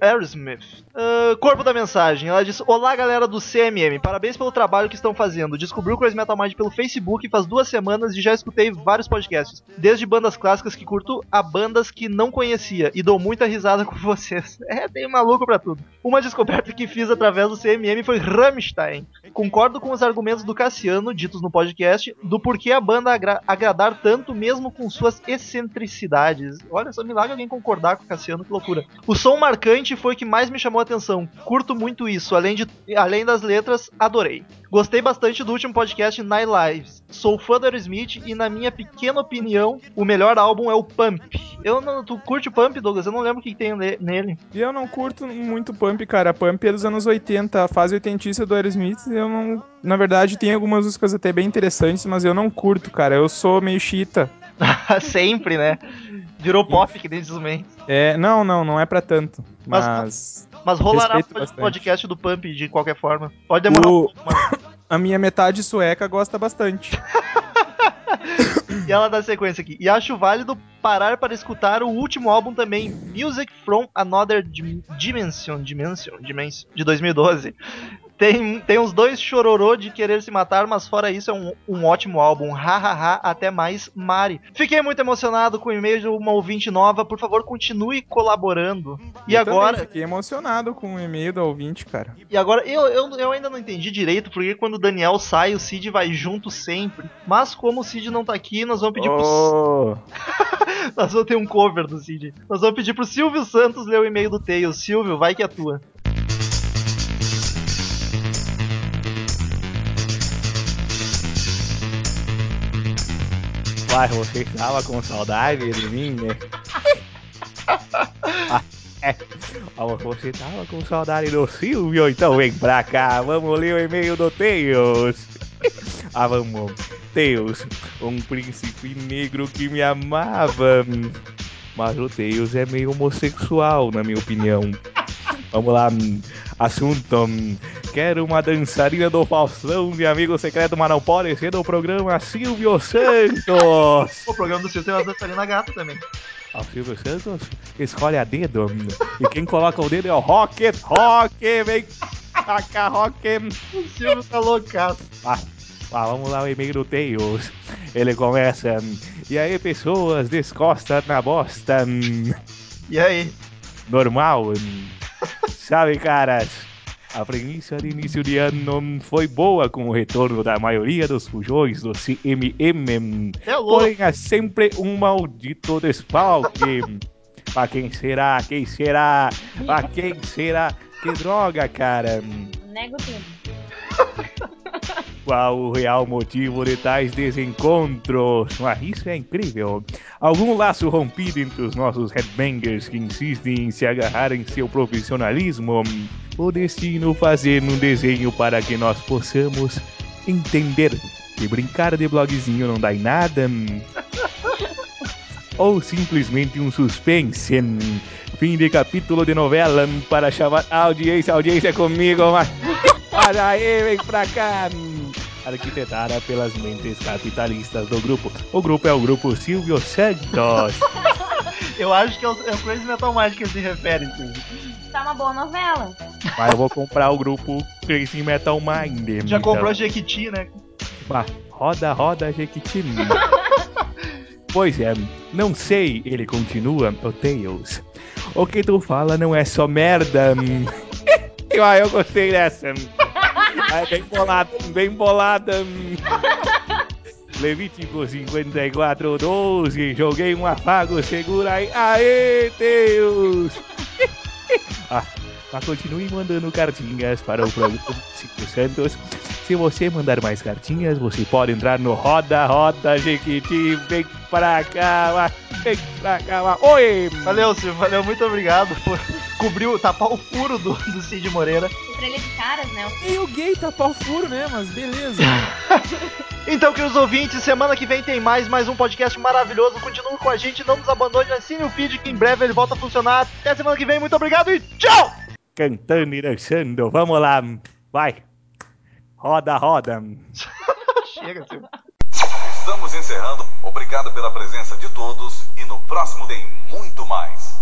S2: Aerosmith. Ah, corpo da mensagem. Ela diz: Olá, galera do CMM. Parabéns pelo trabalho que estão fazendo. Descobri o Crazy Metal Mind pelo Facebook faz duas semanas e já escutei vários podcasts. Desde bandas clássicas que curto a bandas que não conhecia. E dou muita risada com vocês. É, tem maluco pra tudo. Uma descoberta que fiz através do CMM foi Rammstein. Concordo com os argumentos do Cassiano, ditos no podcast, do porquê a banda agra- agradar tanto mesmo com suas excentricidades. Olha só, milagre alguém concordar com o Cassiano, que loucura. O som marcante foi o que mais me chamou a atenção. Curto muito isso, além, de, além das letras, adorei. Gostei bastante do último podcast Night Lives. Sou fã do Aerosmith e, na minha pequena opinião, o melhor álbum é o Pump. Eu não, tu curte o Pump, Douglas? Eu não lembro o que, tem ne- nele.
S1: E eu não curto muito Pump, cara. Pump é dos anos 80, a fase oitentista do Aerosmith. Eu não. Na verdade, tem algumas músicas até bem interessantes, mas eu não curto, cara. Eu sou meio chita.
S2: Sempre, né? Virou pop, que nem diz o Man.
S1: É, não, não, não é pra tanto.
S2: Mas-
S1: Mas.
S2: Mas rolará o podcast do Pump de qualquer forma. Pode demorar um
S1: O-
S2: pouco, mas...
S1: A minha metade sueca gosta bastante.
S2: E ela dá sequência aqui. E acho válido parar para escutar o último álbum também, Music from Another Dim- Dimension, Dimension, Dimension, de 2012. Tem, tem uns dois chororô de querer se matar, mas fora isso é um, um ótimo álbum. Hahaha, até mais, Mari. Fiquei muito emocionado com o e-mail de uma ouvinte nova. Por favor, continue colaborando. E
S1: Eu
S2: agora,
S1: fiquei emocionado com o e-mail do ouvinte, cara.
S2: E agora, eu, eu, eu ainda não entendi direito porque quando o Daniel sai, o Cid vai junto sempre. Mas como o Cid não tá aqui, nós vamos pedir pro.
S1: Oh,
S2: Nós vamos ter um cover do Cid. Nós vamos pedir pro Silvio Santos ler o e-mail do Tails. Silvio, vai que é tua.
S8: Mas você estava com saudade de mim, né? Ah, é. Você estava com saudade do Silvio, então vem pra cá, vamos ler o e-mail do Teus. Ah, vamos. Teus, um príncipe negro que me amava. Mas o Teus é meio homossexual, na minha opinião. Vamos lá, assunto. Quero uma dançarina do Faustão de amigo secreto, mas não pode ser do programa Silvio Santos.
S2: O programa do Silvio tem umas dançarinas gata também.
S8: Ah, O Silvio Santos escolhe a dedo. E quem coloca o dedo é o Rocket. Rocket, vem cá, Rocket.
S2: O Silvio tá loucaço.
S8: Ah, ah, vamos lá o e-mail do Tails. Ele começa. E aí, pessoas, descosta na bosta.
S2: E aí?
S8: normal. Sabe, caras, a premissa de início de ano hum, foi boa com o retorno da maioria dos fujões do CMM.
S2: É louco.
S8: Porém, há sempre um maldito desfalque. pra quem será? Quem será? Pra quem será? Que droga, cara.
S7: Nego tudo.
S8: Qual o real motivo de tais desencontros? Mas isso é incrível. Algum laço rompido entre os nossos headbangers que insistem em se agarrar em seu profissionalismo? O destino fazer um desenho para que nós possamos entender que brincar de blogzinho não dá em nada. Ou simplesmente um suspense. Fim de capítulo de novela para chamar a audiência, audiência comigo, mas. Olha aí, vem pra cá. Arquitetada pelas mentes capitalistas do grupo. O grupo é o grupo Silvio Santos.
S2: Eu acho que é o, é o Crazy Metal Mind que ele se refere, sim.
S7: Tá uma boa novela.
S8: Mas eu vou comprar o grupo Crazy Metal Mind.
S2: Já
S8: então.
S2: comprou a Jequiti, né?
S8: Bah, roda, roda, Jequiti. pois é, não sei, ele continua, o Tails. O que tu fala não é só merda. ah, eu gostei dessa. É bem bolada, bem bolada. Levítico 54, 12. Joguei um afago, segura aí. Aê, Deus! ah, mas continue mandando cartinhas para o programa Cinco Santos. Se você mandar mais cartinhas, você pode entrar no Roda Roda Jequiti. Vem pra cá, vem pra cá. Oi!
S2: Valeu, Silvio. Valeu, muito obrigado por cobrir, o- tapar o furo do, do Cid Moreira.
S7: Estrela de caras, né?
S1: E o gay tapar o furo, né? Mas beleza.
S2: Então, queridos ouvintes, semana que vem tem mais, mais um podcast maravilhoso. Continue com a gente, não nos abandone, assine o feed que em breve ele volta a funcionar. Até semana que vem, muito obrigado e tchau!
S8: Cantando e dançando, vamos lá, vai. Roda, roda.
S2: Chega, Silvio.
S9: Estamos encerrando. Obrigado pela presença de todos e no próximo tem muito mais.